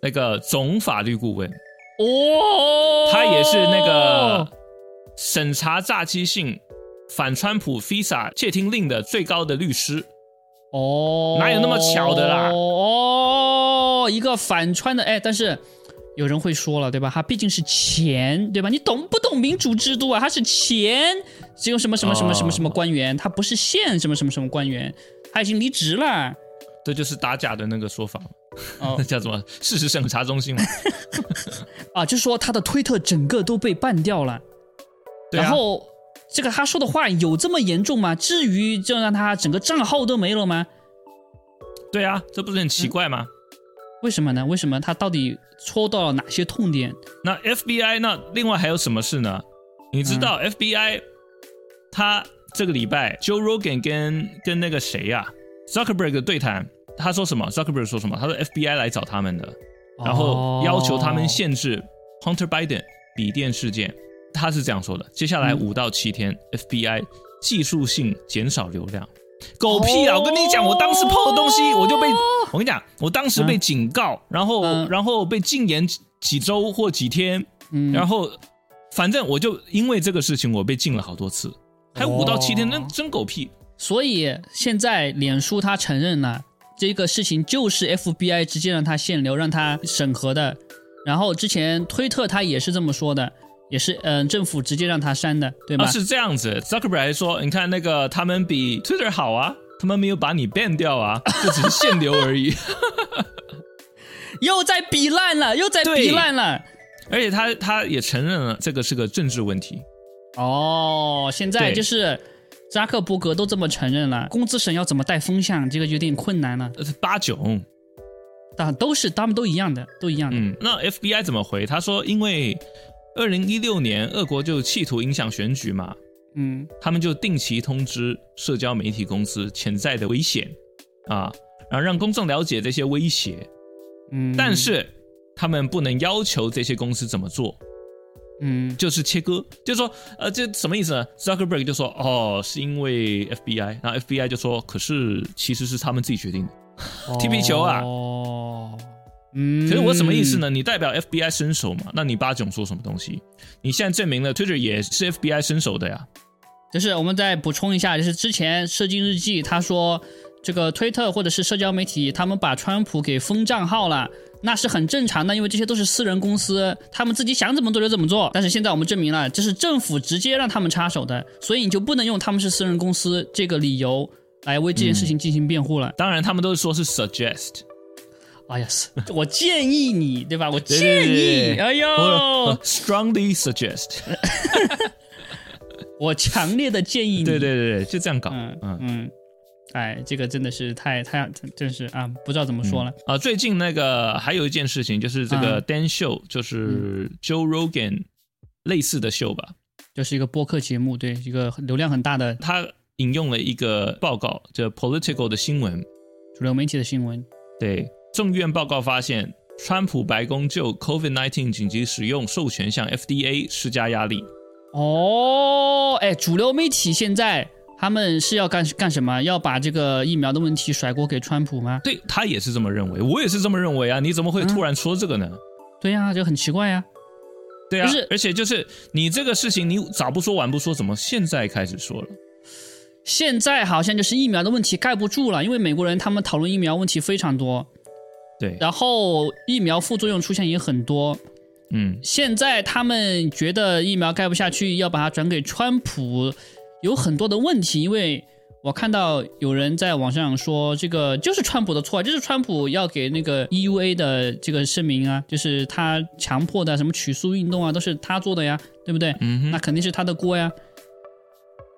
那个总法律顾问，哦，他也是那个审查诈欺性反川普 FISA 窃听令的最高的律师。哦，哪有那么巧的啦？哦，一个反川的哎，但是有人会说了，对吧？他毕竟是钱，对吧？你懂不懂民主制度啊？他是钱，只有什么什么什么什么什么官员，他不是县什么什么什么官员，他已经离职了。这就是打假的那个说法，哦 那叫什么事实审查中心嘛？啊，就说他的推特整个都被办掉了，对啊然后这个他说的话有这么严重吗？至于就让他整个账号都没了吗？对啊，这不是很奇怪吗？为什么呢？为什么他到底戳到了哪些痛点？那 FBI 那另外还有什么事呢？你知道嗯 FBI 他这个礼拜 Joe Rogan 跟跟那个谁呀、Zuckerberg 的对谈，他说什么？Zuckerberg 说什么？他说 FBI 来找他们的，然后要求他们限制 Hunter Biden 笔电事件。他是这样说的：接下来嗯五到七天、FBI 技术性减少流量。狗屁啊！我跟你讲，我当时抛的东西，我就被我跟你讲，我当时被警告，然后嗯然后被禁言几几周或几天，嗯，然后反正我就因为这个事情，我被禁了好多次，还有五到七天，那哦真狗屁。所以现在脸书他承认了这个事情就是 FBI 直接让他限流，让他审核的。然后之前推特他也是这么说的，也是嗯、呃政府直接让他删的，对吗？啊，是这样子，Zuckerberg 还说，你看那个他们比 Twitter 好啊，他们没有把你 ban 掉啊，这只是限流而已。又在比烂了，又在比烂了。而且他他也承认了这个是个政治问题。哦，现在就是扎克伯格都这么承认了，工资省要怎么带风向，这个有点困难了。呃八九，但都是他们都一样的，都一样的。嗯，那 FBI 怎么回？他说，因为二零一六年俄国就企图影响选举嘛，嗯他们就定期通知社交媒体公司潜在的危险啊，然后让公众了解这些威胁，嗯，但是他们不能要求这些公司怎么做，嗯就是切割，就是说，呃，这什么意思呢？Zuckerberg 就说，哦，是因为 FBI，然后 FBI 就说，可是其实是他们自己决定的。踢皮球啊哦，嗯，可是我什么意思？呢？你代表 FBI 伸手嘛？那你八囧说什么东西？你现在证明了 Twitter 也是 FBI 伸手的呀？就是我们再补充一下，就是之前射精日记他说，这个推特或者是社交媒体，他们把川普给封账号了。那是很正常的，因为这些都是私人公司，他们自己想怎么做就怎么做。但是现在我们证明了，这是政府直接让他们插手的，所以你就不能用他们是私人公司这个理由来为这件事情进行辩护了。当然，他们都是说是 suggest，哎呀，是我建议你，对吧？我建议，对对哎呦，strongly suggest。我强烈的建议你，对对对对，就这样搞。嗯嗯嗯，哎，这个真的是太太真是啊，不知道怎么说了。啊，最近那个还有一件事情，就是这个嗯 Dan Show，就是 Joe Rogan 类似的秀吧，就是一个播客节目，对，一个流量很大的他引用了一个报告，就 Political 的新闻，主流媒体的新闻。对，众议院报告发现，川普白宫就 COVID-19 紧急使用授权向 FDA 施加压力。哦，哎，主流媒体现在他们是要干干什么？要把这个疫苗的问题甩锅给川普吗？对他也是这么认为，我也是这么认为啊！你怎么会突然说这个呢？对呀、就很奇怪呀、对啊，而且就是你这个事情，你早不说晚不说，怎么现在开始说了？现在好像就是疫苗的问题盖不住了，因为美国人他们讨论疫苗问题非常多，对，然后疫苗副作用出现也很多。嗯，现在他们觉得疫苗盖不下去，要把它转给川普，有很多的问题。因为我看到有人在网上说，这个就是川普的错，就是川普要给那个 EUA 的这个声明啊，就是他强迫的什么取速运动啊，都是他做的呀，对不对？嗯那肯定是他的锅呀。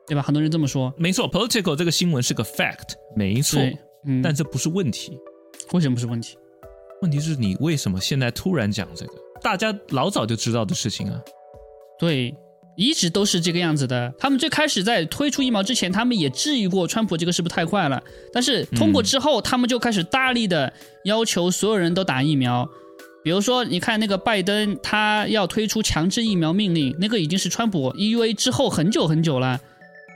对吧？很多人这么说。没错，political 这个新闻是个 fact，没错，嗯，但这不是问题。为什么不是问题？问题是你为什么现在突然讲这个？大家老早就知道的事情啊。对，一直都是这个样子的。他们最开始在推出疫苗之前，他们也质疑过川普这个是不是太快了。但是通过之后，他们就开始大力的要求所有人都打疫苗。比如说，你看那个拜登，他要推出强制疫苗命令，那个已经是川普 EUA 之后很久很久了。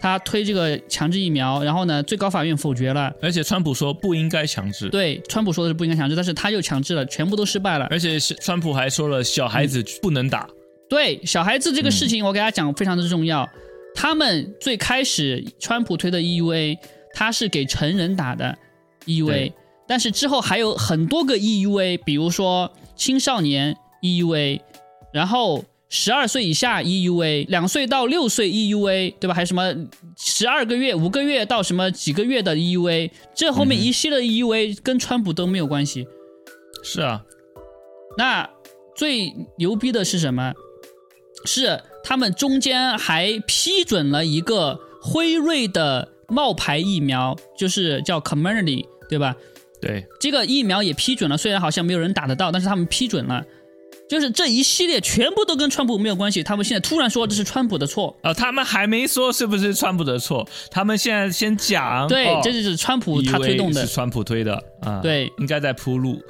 他推这个强制疫苗，然后呢，最高法院否决了。而且川普说不应该强制，对，川普说的是不应该强制，但是他又强制了，全部都失败了。而且是川普还说了小孩子不能打。对，小孩子这个事情，我给大家讲非常的重要。他们最开始川普推的 EUA，他是给成人打的 EUA，但是之后还有很多个 EUA，比如说青少年 EUA，然后。十二岁以下 EUA，两岁到六岁 EUA，对吧？还有什么十二个月、五个月到什么几个月的 EUA？这后面一系列 EUA 跟川普都没有关系。是啊，那最牛逼的是什么？是他们中间还批准了一个辉瑞的冒牌疫苗，就是叫 c o m m u n i t y 对吧？对，这个疫苗也批准了，虽然好像没有人打得到，但是他们批准了。就是这一系列全部都跟川普没有关系，他们现在突然说这是川普的错啊！他们还没说是不是川普的错，他们现在先讲，对，这就是川普他推动的，是川普推的啊，对，应该在铺路。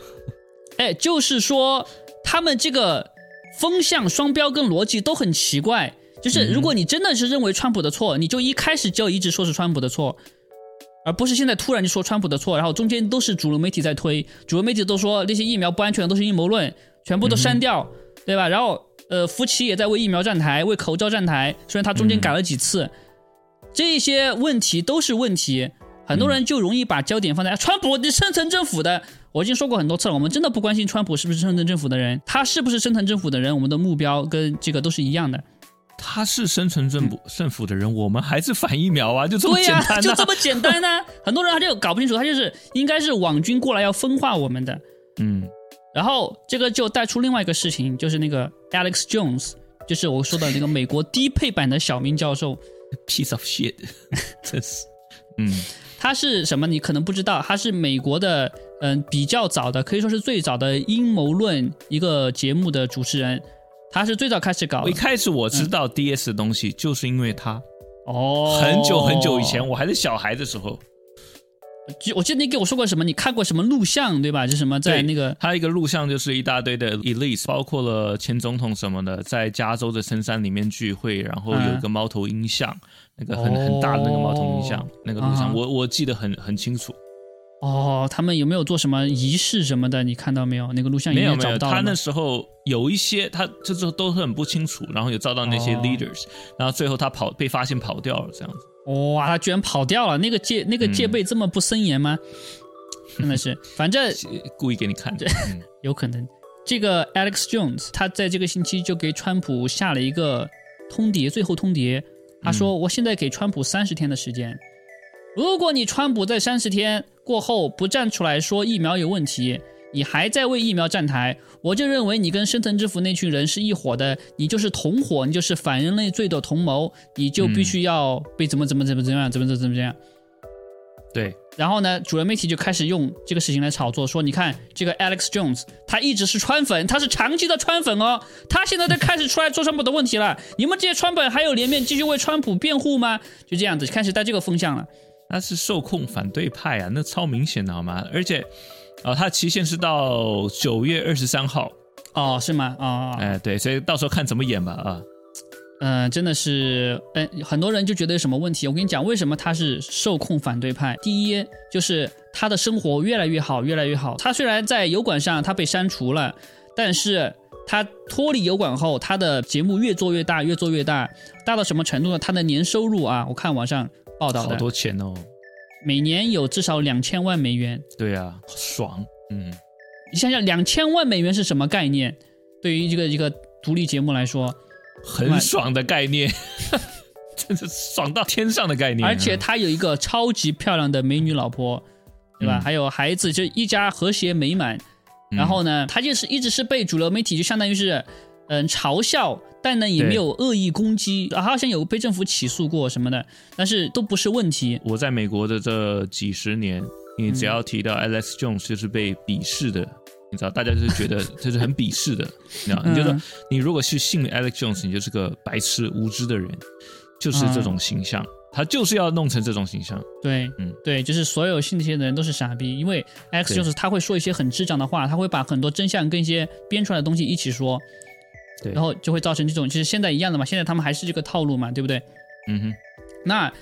哎，就是说他们这个风向双标跟逻辑都很奇怪。就是如果你真的是认为川普的错，你就一开始就一直说是川普的错，而不是现在突然就说川普的错，然后中间都是主流媒体在推，主流媒体都说那些疫苗不安全都是阴谋论。全部都删掉，对吧？然后，呃，福奇也在为疫苗站台，为口罩站台。虽然他中间改了几次，这些问题都是问题。很多人就容易把焦点放在川普，你深层政府的。我已经说过很多次了，我们真的不关心川普是不是深层政府的人，他是不是深层政府的人，我们的目标跟这个都是一样的。他是生存政府政府的人，我们还是反疫苗啊，就这么简单，就这么简单呢？很多人他就搞不清楚，他就是应该是网军过来要分化我们的，嗯。然后这个就带出另外一个事情，就是那个 Alex Jones，就是我说的那个美国低配版的小明教授，piece of shit，真是，嗯，他是什么？你可能不知道，他是美国的，嗯，比较早的，可以说是最早的阴谋论一个节目的主持人，他是最早开始搞。一开始我知道 DS 的东西，就是因为他，哦，很久很久以前，我还是小孩的时候。就我记得你给我说过什么？你看过什么录像对吧？就什么在那个，他一个录像就是一大堆的 elite，包括了前总统什么的，在加州的深山里面聚会，然后有一个猫头鹰像，那个很很大的那个猫头鹰像，那个录像我我记得很很清楚。哦，他们有没有做什么仪式什么的？你看到没有？那个录像没有没有。他那时候有一些，他就是都很不清楚，然后有遭到那些 leaders，然后最后他跑被发现跑掉了这样子。哇，他居然跑掉了！那个戒那个戒备这么不森严吗？真的是，反正故意给你看的，有可能。这个 Alex Jones 他在这个星期就给川普下了一个通牒，最后通牒，他说：“我现在给川普三十天的时间，如果你川普在三十天过后不站出来说疫苗有问题。”你还在为疫苗站台，我就认为你跟深层之府那群人是一伙的，你就是同伙，你就是反人类罪的同谋，你就必须要被怎么怎么怎么怎么样，怎么怎么怎么样。对，然后呢，主流媒体就开始用这个事情来炒作，说你看这个 Alex Jones，他一直是川粉，他是长期的川粉哦，他现在在开始出来做川普的问题了，你们这些川粉还有脸面继续为川普辩护吗？就这样子开始带这个风向了。那是受控反对派啊，那超明显的好吗？而且。哦，它期限是到九月二十三号，哦，是吗？哦，哎，对，所以到时候看怎么演吧，啊，嗯，真的是，嗯，很多人就觉得有什么问题。我跟你讲，为什么他是受控反对派？第一，就是他的生活越来越好，越来越好。他虽然在油管上他被删除了，但是他脱离油管后，他的节目越做越大，越做越大，大到什么程度呢？他的年收入啊，我看网上报道的，好多钱哦。每年有至少两千万美元。对啊，爽。嗯，你想想，两千万美元是什么概念？对于这个一个独立节目来说，很爽的概念，真是爽到天上的概念。而且他有一个超级漂亮的美女老婆，对吧？还有孩子，就一家和谐美满。然后呢，他就是一直是被主流媒体就相当于是。嗯嘲笑，但呢也没有恶意攻击，啊好像有被政府起诉过什么的，但是都不是问题。我在美国的这几十年，你只嗯要提到 Alex Jones，就是被鄙视的。你知道，大家就是觉得 这是很鄙视的，你知道？你就说嗯你如果是信 Alex Jones，你就是个白痴无知的人，就是这种形象，他就是要弄成这种形象。对，嗯对，就是所有信这些的人都是傻逼，因为 Alex Jones 他会说一些很智障的话，他会把很多真相跟一些编出来的东西一起说，对然后就会造成这种，其实现在一样的嘛，现在他们还是这个套路嘛，对不对？嗯哼，那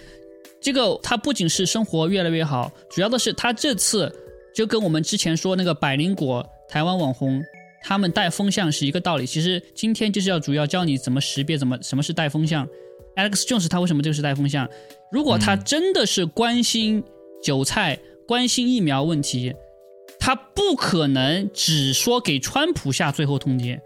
这个他不仅是生活越来越好，主要的是他这次就跟我们之前说那个百灵果台湾网红他们带风向是一个道理。其实今天就是要主要教你怎么识别怎么什么是带风向。Alex Jones 他为什么就是带风向？如果他真的是关心韭菜、关心疫苗问题，他不可能只说给川普下最后通牒。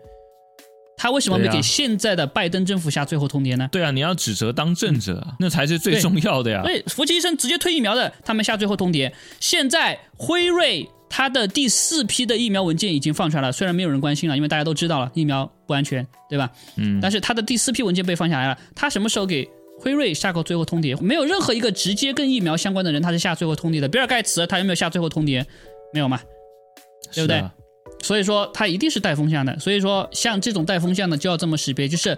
他为什么没对啊给现在的拜登政府下最后通牒呢？对啊，你要指责当政者啊，那才是最重要的呀。对，福奇医生直接推疫苗的，他们下最后通牒。现在辉瑞它的第四批的疫苗文件已经放出来了，虽然没有人关心了，因为大家都知道了疫苗不安全，对吧？嗯，但是它的第四批文件被放下来了，他什么时候给辉瑞下过最后通牒？没有任何一个直接跟疫苗相关的人他是下最后通牒的。比尔盖茨他有没有下最后通牒？没有嘛？对不对啊所以说它一定是带风向的。所以说像这种带风向的就要这么识别，就是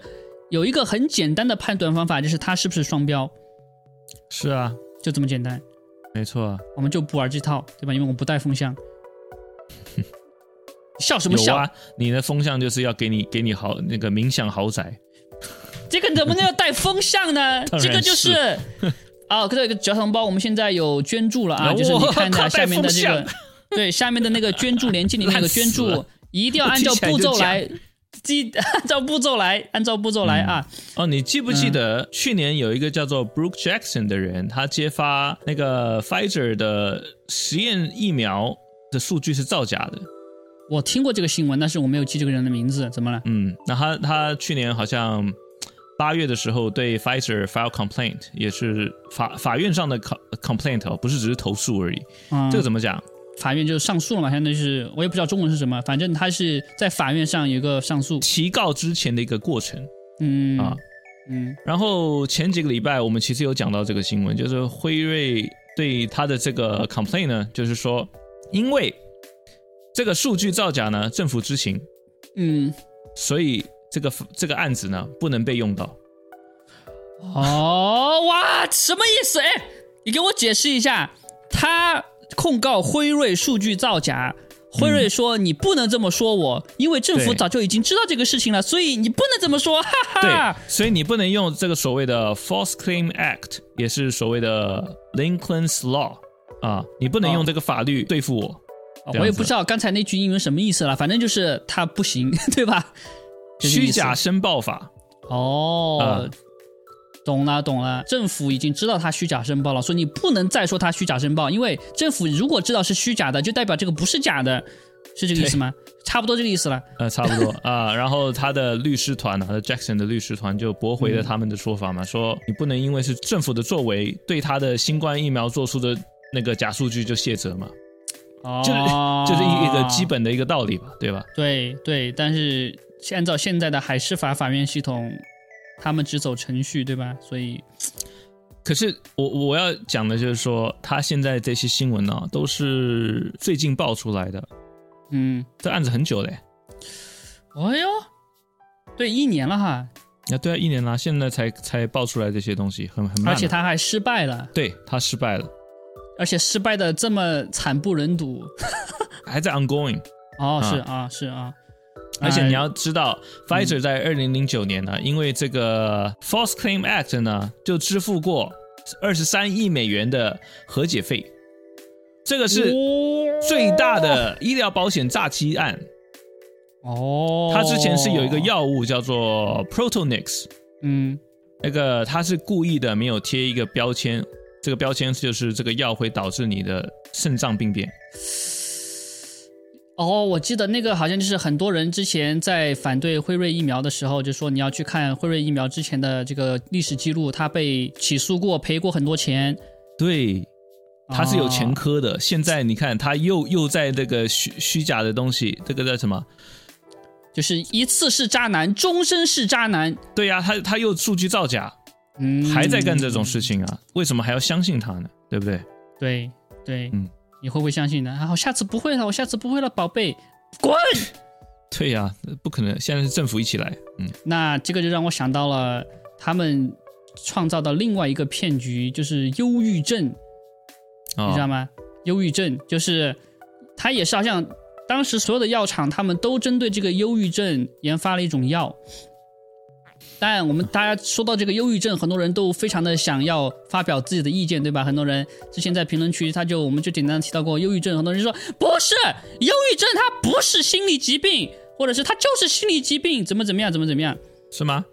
有一个很简单的判断方法，就是它是不是双标，是啊，就这么简单。没错啊，我们就不玩这套，对吧？因为我们不带风向。笑什么笑？啊，你的风向就是要给你给你豪那个冥想豪宅，这个怎么能要带风向呢？这个就是 啊，这个小红包我们现在有捐助了啊，就是你看靠的下面的这个 对下面的那个捐助连接里面有个捐助一定要按照步骤来，记按照步骤来，按照步骤来啊。哦，你记不记得去年有一个叫做 Brooke Jackson 的人，他揭发那个 Pfizer 的实验疫苗的数据是造假的。我听过这个新闻，但是我没有记这个人的名字，怎么了？嗯，那他他去年好像八月的时候对 Pfizer file complaint，也是法法院上的 com- complaint 哦，不是只是投诉而已。嗯，这个怎么讲？法院就上诉了嘛，相当于是我也不知道中文是什么，反正他是在法院上有一个上诉。提告之前的一个过程。嗯啊嗯然后前几个礼拜我们其实有讲到这个新闻，就是辉瑞对他的这个 complaint 呢，就是说因为这个数据造假呢，政府知情，嗯，所以这个这个案子呢不能被用到。哦哇，什么意思？哎，你给我解释一下，他控告辉瑞数据造假。辉瑞说：“你不能这么说我，因为政府早就已经知道这个事情了，所以你不能这么说。”哈对哈。，所以你不能用这个所谓的 False Claim Act，也是所谓的 Lincoln's Law 啊，你不能用这个法律对付我。我也不知道刚才那句英文什么意思了，反正就是他不行，对吧？虚假申报法，哦，啊懂了懂了，政府已经知道他虚假申报了，所以你不能再说他虚假申报，因为政府如果知道是虚假的，就代表这个不是假的，是这个意思吗？差不多这个意思了。呃，差不多 啊。然后他的律师团啊，他的 Jackson 的律师团就驳回了他们的说法嘛，说你不能因为是政府的作为，对他的新冠疫苗做出的那个假数据就卸责嘛，就是哦，就是一个基本的一个道理吧，对吧？对对，但是按照现在的海事法法院系统，他们只走程序，对吧？所以可是我我要讲的就是说，他现在这些新闻呢、都是最近爆出来的，嗯，这案子很久嘞。哎呦，对，一年了哈，啊，对啊，一年了，现在才才爆出来这些东西，很很慢啊。而且他还失败了，对他失败了，而且失败的这么惨不忍睹。还在 ongoing。哦，啊是啊，是啊，而且哎。你要知道、p f i z e r 在二零零九年呢，因为这个 False Claim Act 呢，就支付过二十三亿美元的和解费，这个是最大的医疗保险诈欺案。哦，他之前是有一个，药物叫做 Protonix，嗯，那个他是故意的没有贴一个标签，这个标签就是这个药会导致你的肾脏病变。哦，我记得那个好像就是很多人之前在反对辉瑞疫苗的时候，就说你要去看辉瑞疫苗之前的这个历史记录，他被起诉过，赔过很多钱。对，他是有前哦科的。现在你看，他又又在这个虚虚假的东西，这个叫什么？就是一次是渣男，终身是渣男。对呀、他他又数据造假，嗯，还在干这种事情啊？为什么还要相信他呢？对不对？对对，嗯，你会不会相信呢？啊，我下次不会了，我下次不会了，宝贝，滚！对呀、不可能。现在是政府一起来，嗯，那这个就让我想到了他们创造的另外一个骗局，就是忧郁症，你知道啊、吗？忧郁症就是它也是好像当时所有的药厂他们都针对这个忧郁症研发了一种药。但我们大家说到这个忧郁症，很多人都非常的想要发表自己的意见，对吧？很多人之前在评论区，他就我们就简单提到过忧郁症，很多人就说不是忧郁症，它不是心理疾病，或者是它就是心理疾病，怎么怎么样，怎么怎么样。是吗？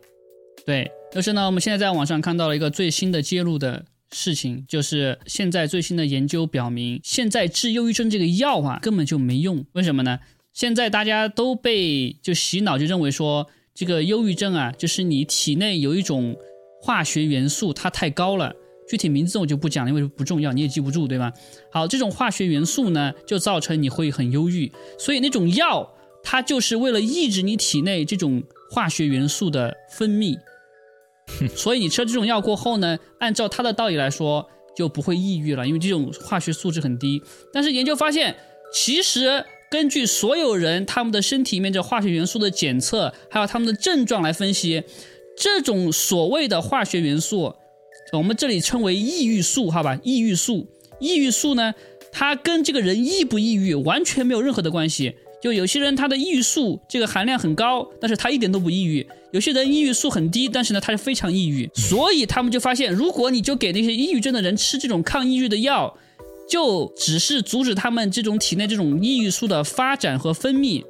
对，但是呢，我们现在在网上看到了一个最新的揭露的事情，就是现在最新的研究表明，现在治忧郁症这个药啊根本就没用。为什么呢？现在大家都被就洗脑，就认为说这个忧郁症啊，就是你体内有一种化学元素它太高了。具体名字我就不讲了，因为不重要，你也记不住，对吧？好，这种化学元素呢，就造成你会很忧郁，所以那种药它就是为了抑制你体内这种化学元素的分泌。所以你吃了这种药过后呢，按照它的道理来说就不会抑郁了，因为这种化学素质很低。但是研究发现，其实根据所有人他们的身体里面这化学元素的检测，还有他们的症状来分析，这种所谓的化学元素，我们这里称为抑郁素，好吧？抑郁素，抑郁素呢，它跟这个人抑不抑郁完全没有任何的关系。就有些人他的抑郁素这个含量很高，但是他一点都不抑郁；有些人抑郁素很低，但是呢他是非常抑郁。所以他们就发现，如果你就给那些抑郁症的人吃这种抗抑郁的药，就只是阻止他们这种体内这种抑郁素的发展和分泌，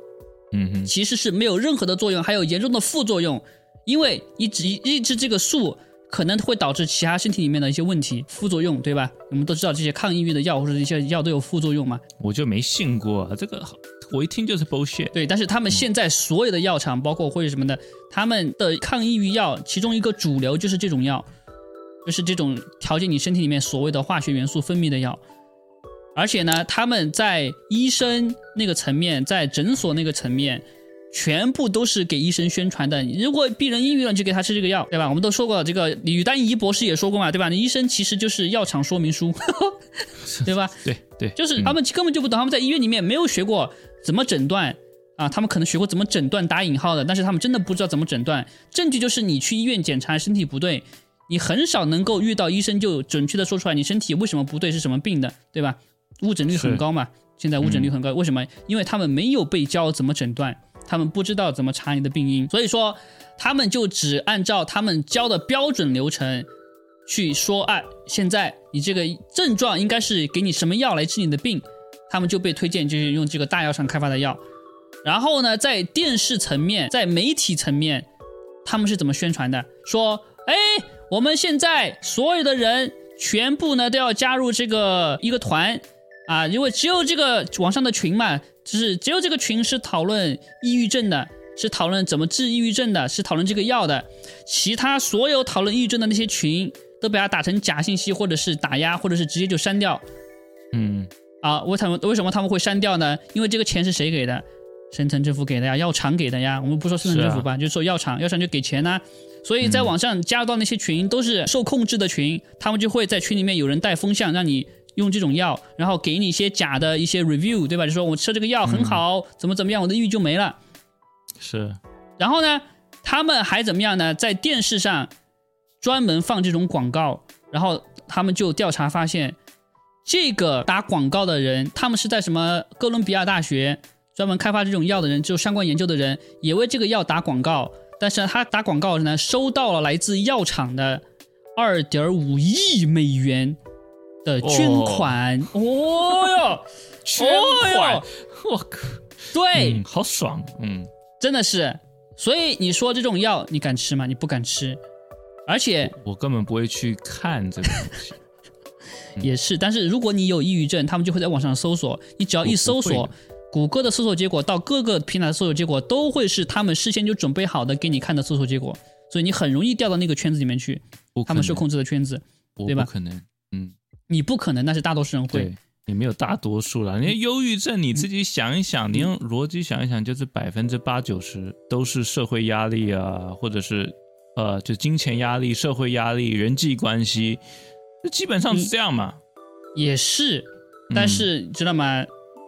嗯哼，其实是没有任何的作用，还有严重的副作用，因为你只抑制这个素。可能会导致其他身体里面的一些问题、副作用，对吧？我们都知道这些抗抑郁的药或者一些药都有副作用嘛。我就没信过、啊、这个，我一听就是 bullshit。对，但是他们现在所有的药厂，包括或者什么的，他们的抗抑郁药，其中一个主流就是这种药，就是这种调节你身体里面所谓的化学元素分泌的药。而且呢，他们在医生那个层面，在诊所那个层面，全部都是给医生宣传的。如果病人抑郁了，你就给他吃这个药，对吧？我们都说过，这个吕丹仪博士也说过嘛，对吧？你医生其实就是药厂说明书，对吧？对 对，就是嗯他们根本就不懂，他们在医院里面没有学过怎么诊断啊，他们可能学过怎么诊断打引号的，但是他们真的不知道怎么诊断。证据就是你去医院检查身体不对，你很少能够遇到医生就准确的说出来你身体为什么不对是什么病的，对吧？误诊率很高嘛，现在误诊率很高，为什么？因为他们没有被教怎么诊断，他们不知道怎么查你的病因，所以说他们就只按照他们教的标准流程去说，啊，现在你这个症状应该是给你什么药来治你的病，他们就被推荐就是用这个大药厂开发的药。然后呢，在电视层面，在媒体层面，他们是怎么宣传的？说，哎，我们现在所有的人全部呢都要加入这个一个团啊，因为只有这个网上的群嘛，就是只有这个群是讨论抑郁症的，是讨论怎么治抑郁症的，是讨论这个药的，其他所有讨论抑郁症的那些群都被他打成假信息，或者是打压，或者是直接就删掉。嗯，啊，为什么为什么他们会删掉呢？因为这个钱是谁给的？深层政府给的呀，药厂给的呀。我们不说深层政府吧，就说药厂，药厂就给钱呐、所以在网上加入到那些群都是受控制的群，他们就会在群里面有人带风向，让你用这种药，然后给你一些假的一些 review，对吧？就说我吃这个药很好，怎么怎么样，我的抑郁就没了。是，然后呢，他们还怎么样呢？在电视上专门放这种广告，然后他们就调查发现，这个打广告的人，他们是在什么哥伦比亚大学专门开发这种药的人，就相关研究的人，也为这个药打广告。但是他打广告呢，收到了来自药厂的二点五亿美元的捐款。哦哟，捐哦款哟，我靠，对，嗯，好爽，嗯，真的是，所以你说这种药你敢吃吗？你不敢吃，而且我根本不会去看这个东西。也是，但是如果你有抑郁症，他们就会在网上搜索，你只要一搜索谷歌的搜索结果到各个平台的搜索结果都会是他们事先就准备好的给你看的搜索结果，所以你很容易掉到那个圈子里面去，他们受控制的圈子，对吧？不可能，嗯，你不可能，但是大多数人会对，也没有大多数啦。你忧郁症你自己想一想，你用逻辑想一想，就是百分之八九十都是社会压力啊，或者是呃，就金钱压力、社会压力、人际关系，这基本上是这样嘛。也是，但是知道吗？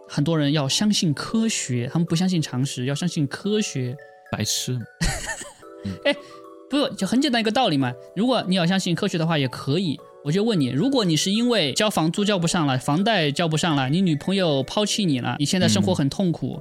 很多人要相信科学，他们不相信常识，要相信科学。白痴。哎，不，就很简单一个道理嘛。如果你要相信科学的话，也可以。我就问你，如果你是因为交房租交不上了，房贷交不上了，你女朋友抛弃你了，你现在生活很痛苦，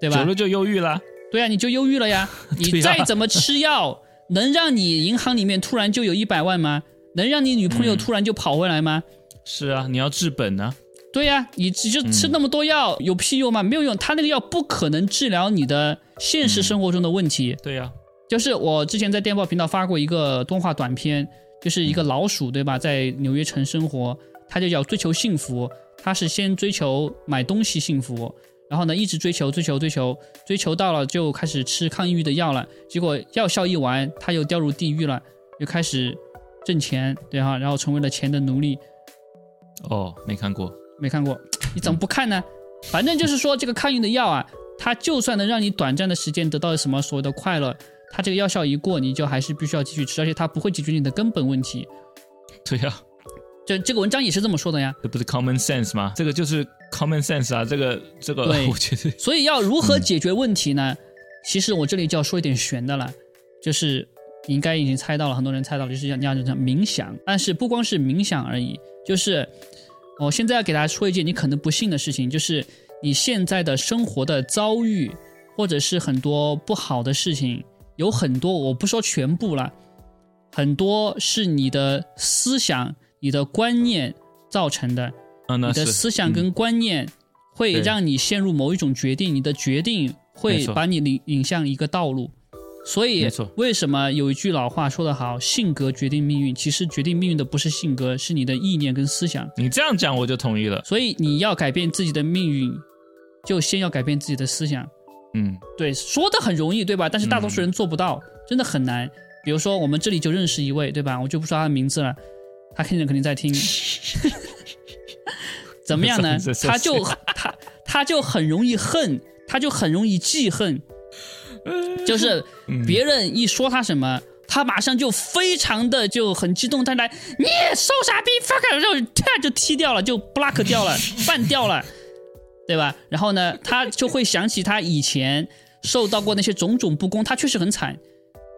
对吧？久了就忧郁了。对呀，你就忧郁了呀。你再怎么吃药，能让你银行里面突然就有一百万吗？能让你女朋友突然就跑回来吗？是啊，你要治本呢。对呀，你就吃那么多药有屁用吗？没有用，他那个药不可能治疗你的现实生活中的问题。对呀，就是我之前在电报频道发过一个动画短片，就是一个老鼠，对吧？在纽约城生活，他就要追求幸福，他是先追求买东西幸福，然后呢一直追求追求追求追求到了就开始吃抗抑郁的药了，结果药效一完，他又掉入地狱了，又开始挣钱，对哈，然后成为了钱的奴隶。哦，没看过。没看过，你怎么不看呢？反正就是说，这个抗抑郁的药啊，它就算能让你短暂的时间得到什么所谓的快乐，它这个药效一过，你就还是必须要继续吃，而且它不会解决你的根本问题。对呀，这这个文章也是这么说的呀。这不是 common sense 吗？这个就是 common sense 啊，这个这个，我觉得。所以要如何解决问题呢？其实我这里就要说一点玄的了，就是你应该已经猜到了，很多人猜到了，就是要要叫冥想，但是不光是冥想而已，就是。我现在要给大家说一件你可能不信的事情，就是你现在的生活的遭遇，或者是很多不好的事情，有很多我不说全部了，很多是你的思想、你的观念造成的。你的思想跟观念会让你陷入某一种决定，你的决定会把你引引向一个道路。所以，为什么有一句老话说得好，性格决定命运？其实决定命运的不是性格，是你的意念跟思想。你这样讲，我就同意了。所以你要改变自己的命运，就先要改变自己的思想。嗯，对，说的很容易，对吧？但是大多数人做不到，真的很难。比如说，我们这里就认识一位，对吧？我就不说他的名字了，他肯定肯定在听。怎么样呢？他就 他他就很容易恨，他就很容易记恨。就是别人一说他什么，他马上就非常的就很激动，他来你瘦傻逼，fuck，然后突就踢掉了，就 block 掉了，，ban 掉了，对吧？然后呢，他就会想起他以前受到过那些种种不公，他确实很惨，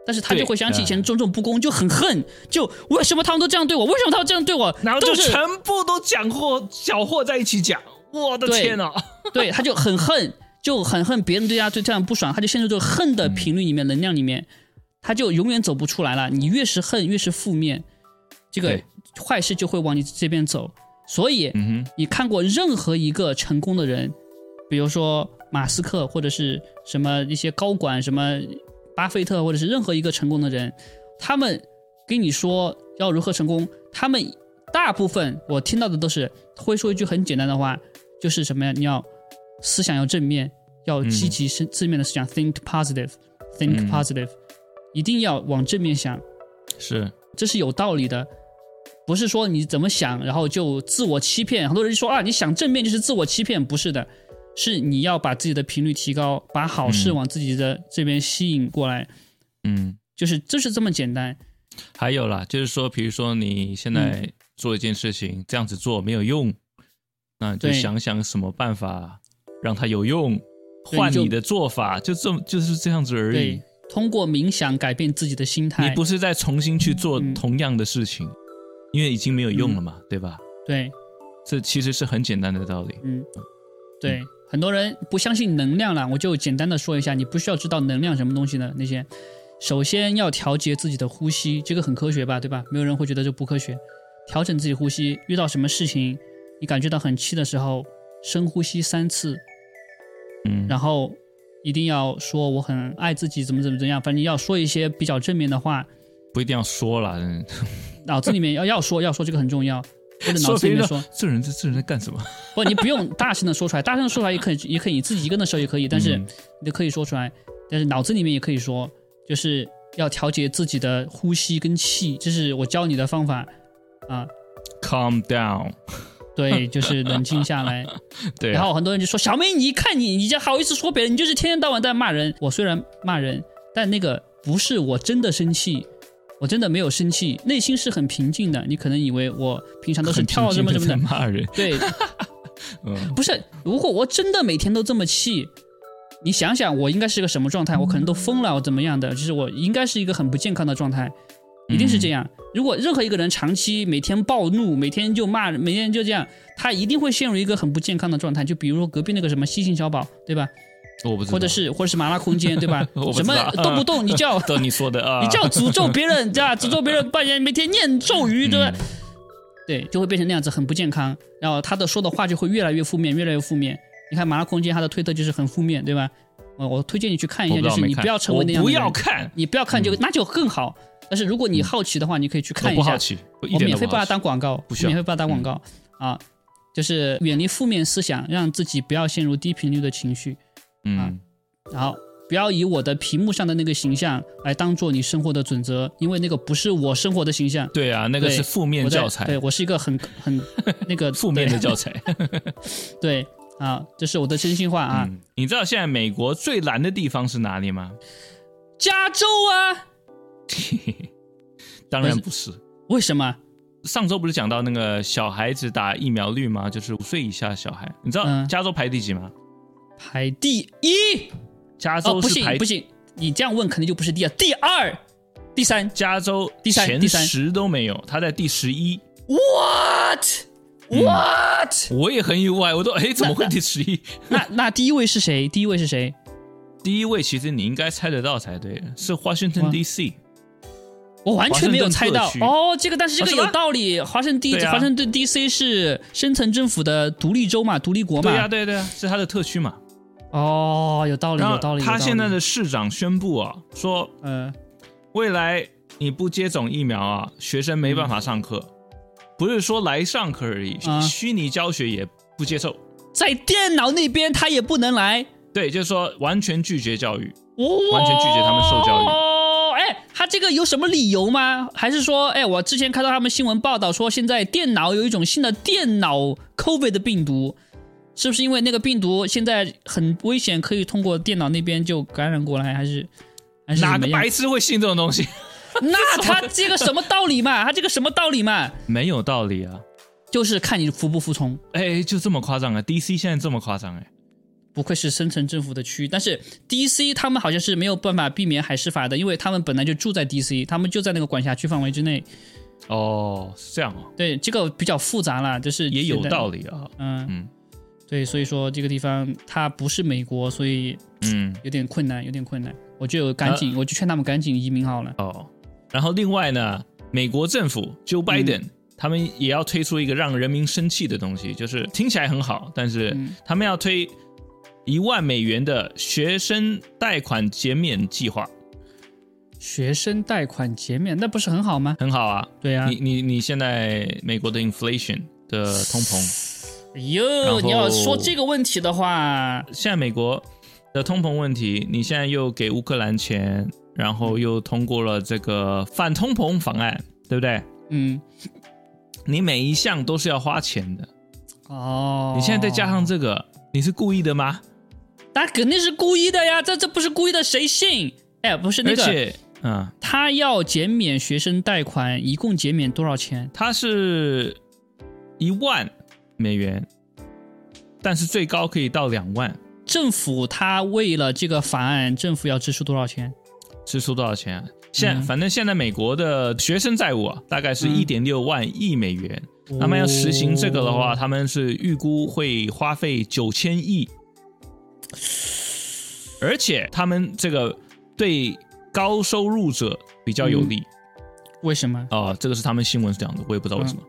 但是他就会想起以前种种不公，就很恨，就为什么他们都这样对我？为什么他们这样对我？然后就全部都讲货搅和在一起讲，我的天呐，对，他就很恨。就很恨别人对他对这样不爽，他就陷入这个恨的频率里面、能量里面，他就永远走不出来了。你越是恨，越是负面，这个坏事就会往你这边走。所以，你看过任何一个成功的人，比如说马斯克或者是什么一些高管，什么巴菲特或者是任何一个成功的人，他们跟你说要如何成功，他们大部分我听到的都是会说一句很简单的话，就是什么呀？你要。思想要正面，要积极是正面的思想，think positive，think positive，一定要往正面想，是，这是有道理的，不是说你怎么想，然后就自我欺骗。很多人说啊，你想正面就是自我欺骗，不是的，是你要把自己的频率提高，把好事往自己的这边吸引过来，嗯，就是就是这么简单。还有啦，就是说，比如说你现在做一件事情，这样子做没有用，那就想想什么办法。让它有用，换你的做法，就这么就是这样子而已。通过冥想改变自己的心态。你不是在重新去做同样的事情，因为已经没有用了嘛，对吧？对，这其实是很简单的道理。嗯，对，很多人不相信能量了，我就简单的说一下，你不需要知道能量什么东西的那些，首先要调节自己的呼吸，这个很科学吧，对吧？没有人会觉得这不科学。调整自己呼吸，遇到什么事情，你感觉到很气的时候，深呼吸三次。嗯，然后一定要说我很爱自己，怎么怎么怎么样，反正要说一些比较正面的话。不一定要说了，脑子里面要要说要说这个很重要，或者脑子里面说这人这这人在干什么？不，你不用 大声的说出来，大声说出来也可以，也可以你自己一个人的时候也可以，但是你可以说出来，但是脑子里面也可以说，就是要调节自己的呼吸跟气，这是我教你的方法啊。Calm down。对，就是冷静下来。对啊，然后很多人就说：“小妹，你看你，你这好意思说别人？你就是天天到晚在骂人。我虽然骂人，但那个不是我真的生气，我真的没有生气，内心是很平静的。你可能以为我平常都是跳什么什么的骂人，对 嗯，不是。如果我真的每天都这么气，你想想，我应该是个什么状态？我可能都疯了，我怎么样的？就是我应该是一个很不健康的状态，一定是这样。如果任何一个人长期每天暴怒，每天就骂，每天就这样，他一定会陷入一个很不健康的状态。就比如说隔壁那个什么西行小宝，对吧？我不知道，或者是或者是麻辣空间，对吧 什么动不动你叫都 你说的啊，你叫诅咒别人，对吧？诅咒别人半夜每天念咒语，对吧？嗯对，就会变成那样子，很不健康。然后他的说的话就会越来越负面，越来越负面。你看麻辣空间，他的推特就是很负面，对吧？呃，我推荐你去看一下，就是你不要成为那样不的人要看，你不要看就、那就更好。但是如果你好奇的话，你可以去看一下我不好。奇，我免费帮他当广告，不需要嗯免费帮他当广告、啊，就是远离负面思想，让自己不要陷入低频率的情绪。嗯，然后不要以我的屏幕上的那个形象来当做你生活的准则，因为那个不是我生活的形象。对啊，那个是负面教材，对我是一个很很 那个负面的教材 对对啊，这是我的真心话啊。嗯，你知道现在美国最蓝的地方是哪里吗？加州啊，当然不是。为什么？上周不是讲到那个小孩子打疫苗率吗？就是五岁以下小孩，你知道嗯加州排第几吗？排第一？加哦，不州是排行不行，你这样问肯定就不是第二，第二、第三。加州第三前第三十都没有，他在第十一。What？What？、我也很意外，我都哎怎么会第十一？那 那第一位是谁？第一位是谁？第一位其实你应该猜得到才对，是 Washington 哇 D.C. 我完全没有猜到盛顿特区哦，这个但是这个哦是吗有道理。华盛顿 D、啊华盛顿 D.C. 是深层政府的独立州嘛，独立国嘛。对呀、对对啊，是他的特区嘛。哦，有道理，有道理。他现在的市长宣布啊，说嗯，未来你不接种疫苗啊，学生没办法上课，不是说来上课而已，啊虚拟教学也不接受。在电脑那边他也不能来，对，就是说完全拒绝教育。哦完全拒绝他们受教育哦，哎，他这个有什么理由吗？还是说，哎，我之前看到他们新闻报道说，现在电脑有一种新的电脑 COVID 的病毒，是不是因为那个病毒现在很危险，可以通过电脑那边就感染过来，还是还是哪个白痴会信这种东西？那他这个什么道理嘛？他这个什么道理嘛？没有道理啊！就是看你服不服从。哎，就这么夸张啊！DC 现在这么夸张哎，不愧是深层政府的区域，但是 D.C. 他们好像是没有办法避免海事法的，因为他们本来就住在 D.C.，他们就在那个管辖区范围之内。哦，是这样哦，对，这个比较复杂啦，就是也有道理。理啊。嗯嗯对，所以说这个地方它不是美国，所以嗯，有点困难，有点困难。我就赶紧，我就劝他们赶紧移民好了。哦，然后另外呢，美国政府 Joe 嗯 Biden、他们也要推出一个让人民生气的东西，就是听起来很好，但是嗯他们要推一万美元的学生贷款减免计划，学生贷款减免，那不是很好吗？很好啊。对啊、你你你现在美国的 inflation 的通膨，哎呦，你要说这个问题的话，现在美国的通膨问题，你现在又给乌克兰钱，然后又通过了这个反通膨法案，对不对？嗯，你每一项都是要花钱的，哦，你现在再加上这个，你是故意的吗？那肯定是故意的呀，这这不是故意的，谁信？哎，不是那个，而且，嗯，他要减免学生贷款，一共减免多少钱？他是一万美元，但是最高可以到两万，政府他为了这个法案，政府要支出多少钱？支出多少钱啊？现、嗯反正现在美国的学生债务啊，大概是嗯一点六万亿美元。那么要实行这个的话，哦他们是预估会花费九千亿，而且他们这个对高收入者比较有利为什么？哦、这个是他们新闻是这样的，我也不知道为什么。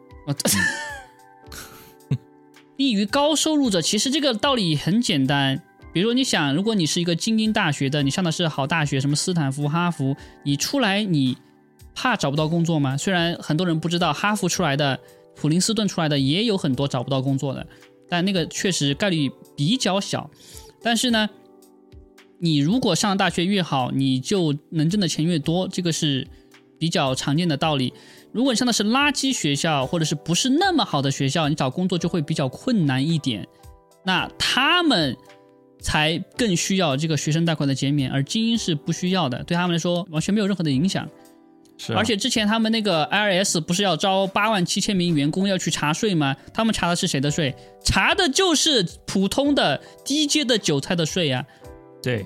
利于高收入者，其实这个道理很简单。比如说，你想，如果你是一个精英大学的，你上的是好大学，什么斯坦福、哈佛，你出来你怕找不到工作吗？虽然很多人不知道，哈佛出来的、普林斯顿出来的也有很多找不到工作的，但那个确实概率比较小。但是呢，你如果上大学越好，你就能挣的钱越多，这个是比较常见的道理。如果你上的是垃圾学校，或者是不是那么好的学校，你找工作就会比较困难一点。那他们才更需要这个学生贷款的减免，而精英是不需要的，对他们来说完全没有任何的影响。是啊，而且之前他们那个 IRS 不是要招八万七千名员工要去查税吗？他们查的是谁的税？查的就是普通的低阶的韭菜的税呀。对，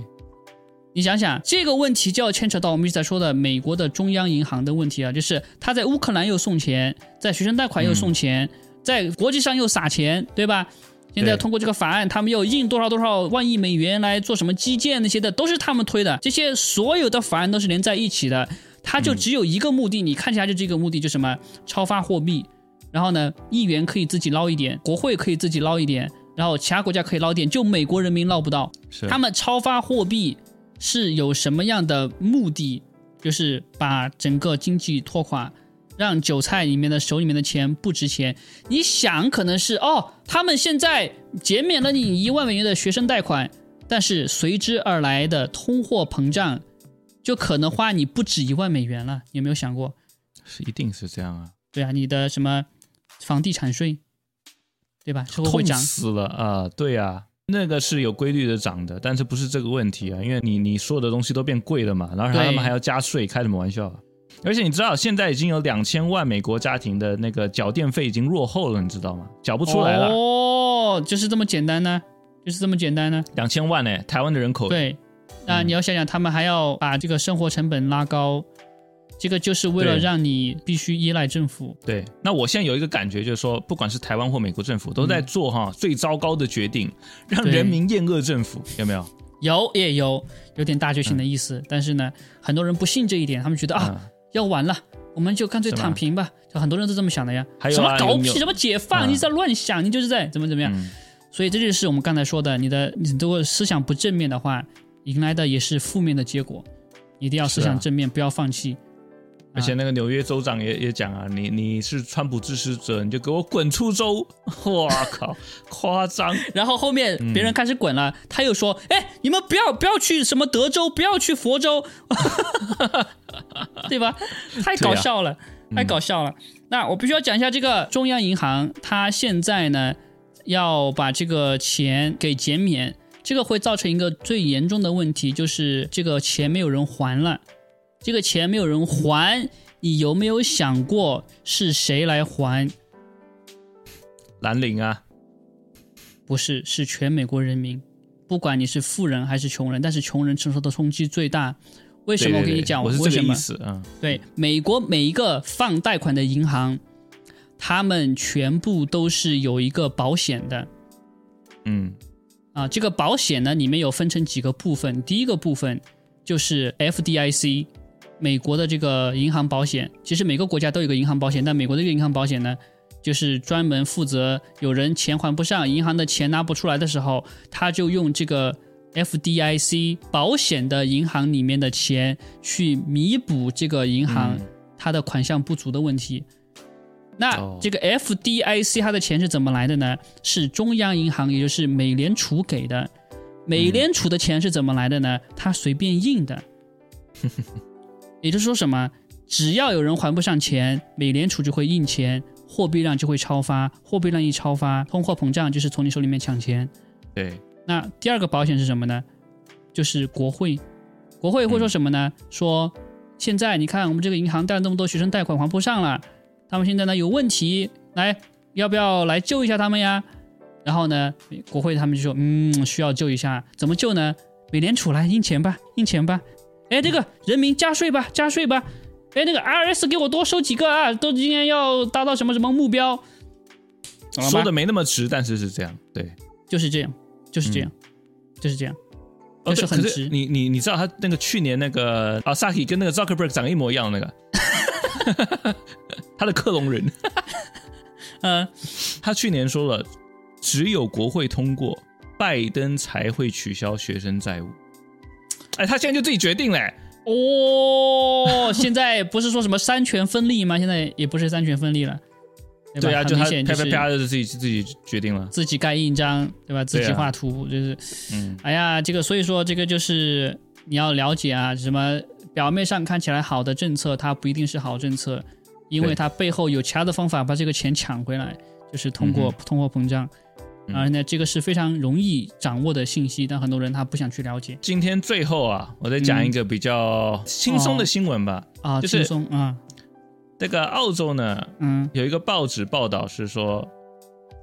你想想这个问题，就要牵扯到我们一直在说的美国的中央银行的问题啊，就是他在乌克兰又送钱，在学生贷款又送钱，在国际上又撒钱，对吧？现在通过这个法案，他们又印多少多少万亿美元来做什么基建那些的，都是他们推的。这些所有的法案都是连在一起的，它就只有一个目的，你看起来就这个目的，就什么超发货币。然后呢，议员可以自己捞一点，国会可以自己捞一点，然后其他国家可以捞点，就美国人民捞不到。他们超发货币是有什么样的目的？就是把整个经济拖垮，让韭菜里面的手里面的钱不值钱。你想，可能是哦，他们现在减免了你一万美元的学生贷款，但是随之而来的通货膨胀，就可能花你不止一万美元了。有没有想过？是一定是这样啊，对啊，你的什么房地产税，对吧？是会涨。死了啊！对啊，那个是有规律的涨的，但是不是这个问题啊？因为你你所有的东西都变贵了嘛，然后他们还要加税，开什么玩笑啊？而且你知道，现在已经有两千万美国家庭的那个缴电费已经落后了，你知道吗？缴不出来了，哦，就是这么简单呢，就是这么简单呢。两千万呢，台湾的人口对，那你要想想，他们还要把这个生活成本拉高，这个就是为了让你必须依赖政府。对，那我现在有一个感觉，就是说，不管是台湾或美国政府，都在做哈、最糟糕的决定，让人民厌恶政府，有没有？有也有有点大觉醒的意思，但是呢，很多人不信这一点，他们觉得啊，嗯要完了，我们就干脆躺平吧。就很多人都这么想的呀。还有什么啊有有搞屁，什么解放，嗯你在乱想，你就是在怎么怎么样。嗯所以这就是我们刚才说的，你的你如果思想不正面的话，迎来的也是负面的结果。一定要思想正面，不要放弃。而且那个纽约州长也也讲啊，你你是川普支持者，你就给我滚出州！哇靠，夸张！然后后面别人开始滚了，他又说：“哎，你们不要不要去什么德州，不要去佛州，对吧？太搞笑了，太搞笑了。那我必须要讲一下这个中央银行，它现在呢要把这个钱给减免，这个会造成一个最严重的问题，就是这个钱没有人还了。这个钱没有人还，你有没有想过是谁来还？蓝领啊，不是，是全美国人民，不管你是富人还是穷人，但是穷人承受的冲击最大。为什么？我跟你讲，对我是？这个意思，嗯，对，美国每一个放贷款的银行，他们全部都是有一个保险的嗯啊。这个保险呢，里面有分成几个部分。第一个部分就是 FDIC，美国的这个银行保险。其实每个国家都有个银行保险，但美国的这个银行保险呢，就是专门负责有人钱还不上，银行的钱拿不出来的时候，他就用这个 FDIC 保险的银行里面的钱去弥补这个银行嗯它的款项不足的问题。那哦这个 FDIC 它的钱是怎么来的呢？是中央银行，也就是美联储给的。美联储的钱是怎么来的呢？它随便印的。也就是说什么？只要有人还不上钱，美联储就会印钱，货币量就会超发，货币量一超发，通货膨胀就是从你手里面抢钱。对，那第二个保险是什么呢？就是国会，国会会说什么呢？说现在你看我们这个银行贷了那么多学生贷款还不上了，他们现在呢有问题，来要不要来救一下他们呀？然后呢，国会他们就说，嗯，需要救一下，怎么救呢？美联储来印钱吧，印钱吧。哎，这个人民加税吧，加税吧。哎，那个 IRS 给我多收几个啊，都今年要达到什么什么目标？说的没那么直，但是是这样，对。就是这样，就是这样，就是这样。哦，对，就是很直你你你知道他那个去年那个啊，Saki 跟那个 Zuckerberg 长得一模一样的那个，他的克隆人，嗯，他去年说了，只有国会通过，拜登才会取消学生债务。哎，他现在就自己决定嘞。哦，现在不是说什么三权分立吗？现在也不是三权分立了，对吧？对啊，就他很明显啪就是啪啪的自己自己决定了。自己盖印章，对吧？自己画图，就是，嗯，哎呀，这个所以说这个就是你要了解啊，什么表面上看起来好的政策，它不一定是好政策，因为它背后有其他的方法把这个钱抢回来，就是通过通货膨胀。嗯而呢，这个是非常容易掌握的信息，但很多人他不想去了解。今天最后啊，我再讲一个比较轻松的新闻吧。啊，就是轻松啊，这个澳洲呢，嗯。有一个报纸报道是说，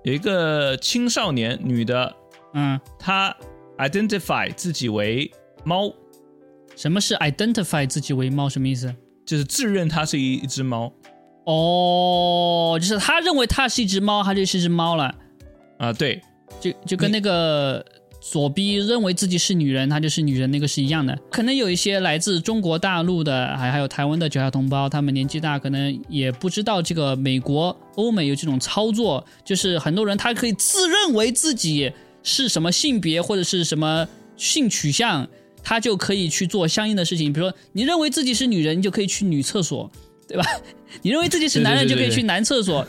有一个青少年女的，嗯，她 identify 自己为猫，什么是 identify 自己为猫？什么意思？就是自认她是一一只猫。哦，就是他认为它是一只猫，它就是一只猫了，啊、对，就就跟那个左逼认为自己是女人，她就是女人那个是一样的。可能有一些来自中国大陆的，还还有台湾的九下同胞，他们年纪大，可能也不知道这个美国、欧美有这种操作，就是很多人他可以自认为自己是什么性别或者是什么性取向，他就可以去做相应的事情。比如说，你认为自己是女人，你就可以去女厕所，对吧？你认为自己是男人，就可以去男厕所，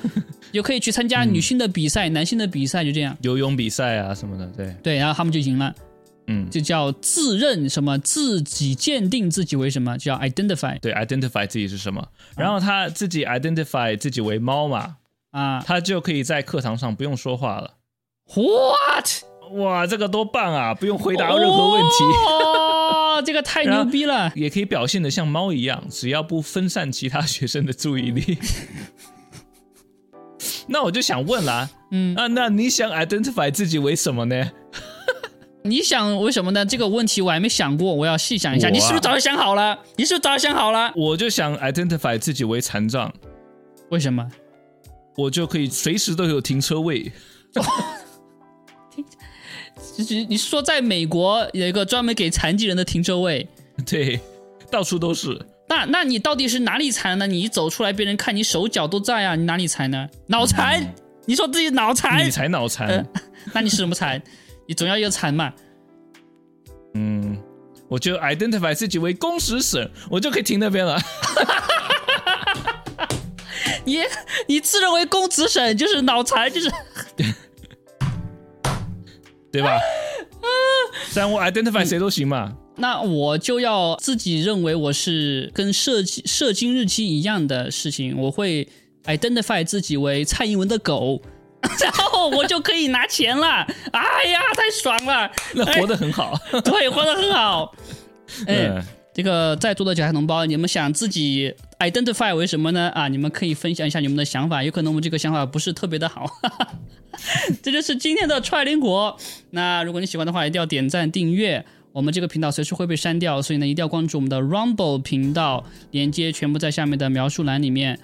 就可以去参加女性的比赛、男性的比赛，就这样。游泳比赛啊什么的，对，对，然后他们就赢了，嗯，就叫自认什么，自己鉴定自己为什么，叫 identify 对，identify 自己是什么，然后他自己 identify 自己为猫嘛，啊。他就可以在课堂上不用说话了。What？哇，这个多棒啊！不用回答任何问题，哦，这个太牛逼了！也可以表现的像猫一样，只要不分散其他学生的注意力。那我就想问啦，嗯，啊，那你想 identify 自己为什么呢？你想为什么呢？这个问题我还没想过，我要细想一下。啊你是不是早就想好了？你是不是早就想好了？我就想 identify 自己为残障，为什么？我就可以随时都有停车位。就 是你是说在美国有一个专门给残疾人的停车位？对，到处都是。那那你到底是哪里残呢？你一走出来，别人看你手脚都在啊，你哪里残呢？脑残？你说自己脑残？你才脑残。呃那你是什么残？你总要一个残嘛？嗯，我就 identify 自己为公子省，我就可以停那边了。你你自认为公子省就是脑残，就是对吧？虽然我 identify 谁都行嘛。那我就要自己认为我是跟射击射精日期一样的事情，我会 identify 自己为蔡英文的狗，然后我就可以拿钱了。哎呀，太爽了！那活得很好。对，活得很好。哎，嗯，这个在座的甲同胞，你们想自己 identify 为什么呢？啊，你们可以分享一下你们的想法，有可能我们这个想法不是特别的好。这就是今天的踹灵果。那如果你喜欢的话，一定要点赞订阅。我们这个频道随时会被删掉，所以呢，一定要关注我们的 Rumble 频道，连接全部在下面的描述栏里面。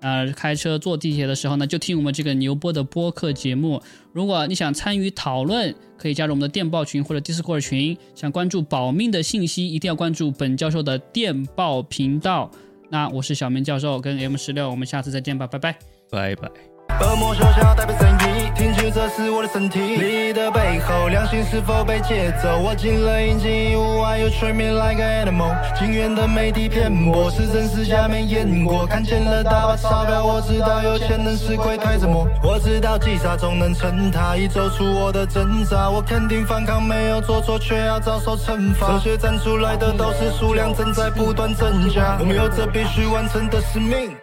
呃，开车坐地铁的时候呢，就听我们这个牛波的播客节目。如果你想参与讨论，可以加入我们的电报群或者 Discord 群。想关注保命的信息，一定要关注本教授的电报频道。那我是小明教授，跟 M 十六，我们下次再见吧，拜拜。拜拜。恶魔手下代表正义，听取这是我的身体。利益的背后，良心是否被劫走？我进了阴茎，无爱又催眠 like an animal。警员的媒体骗我，是真是假没验过。看见了大把钞票，我知道有钱能使鬼推着磨。我知道击杀总能成他，已走出我的挣扎。我肯定反抗没有做错，却要遭受惩罚。这些站出来的都是数量正在不断增加，我们有着必须完成的使命。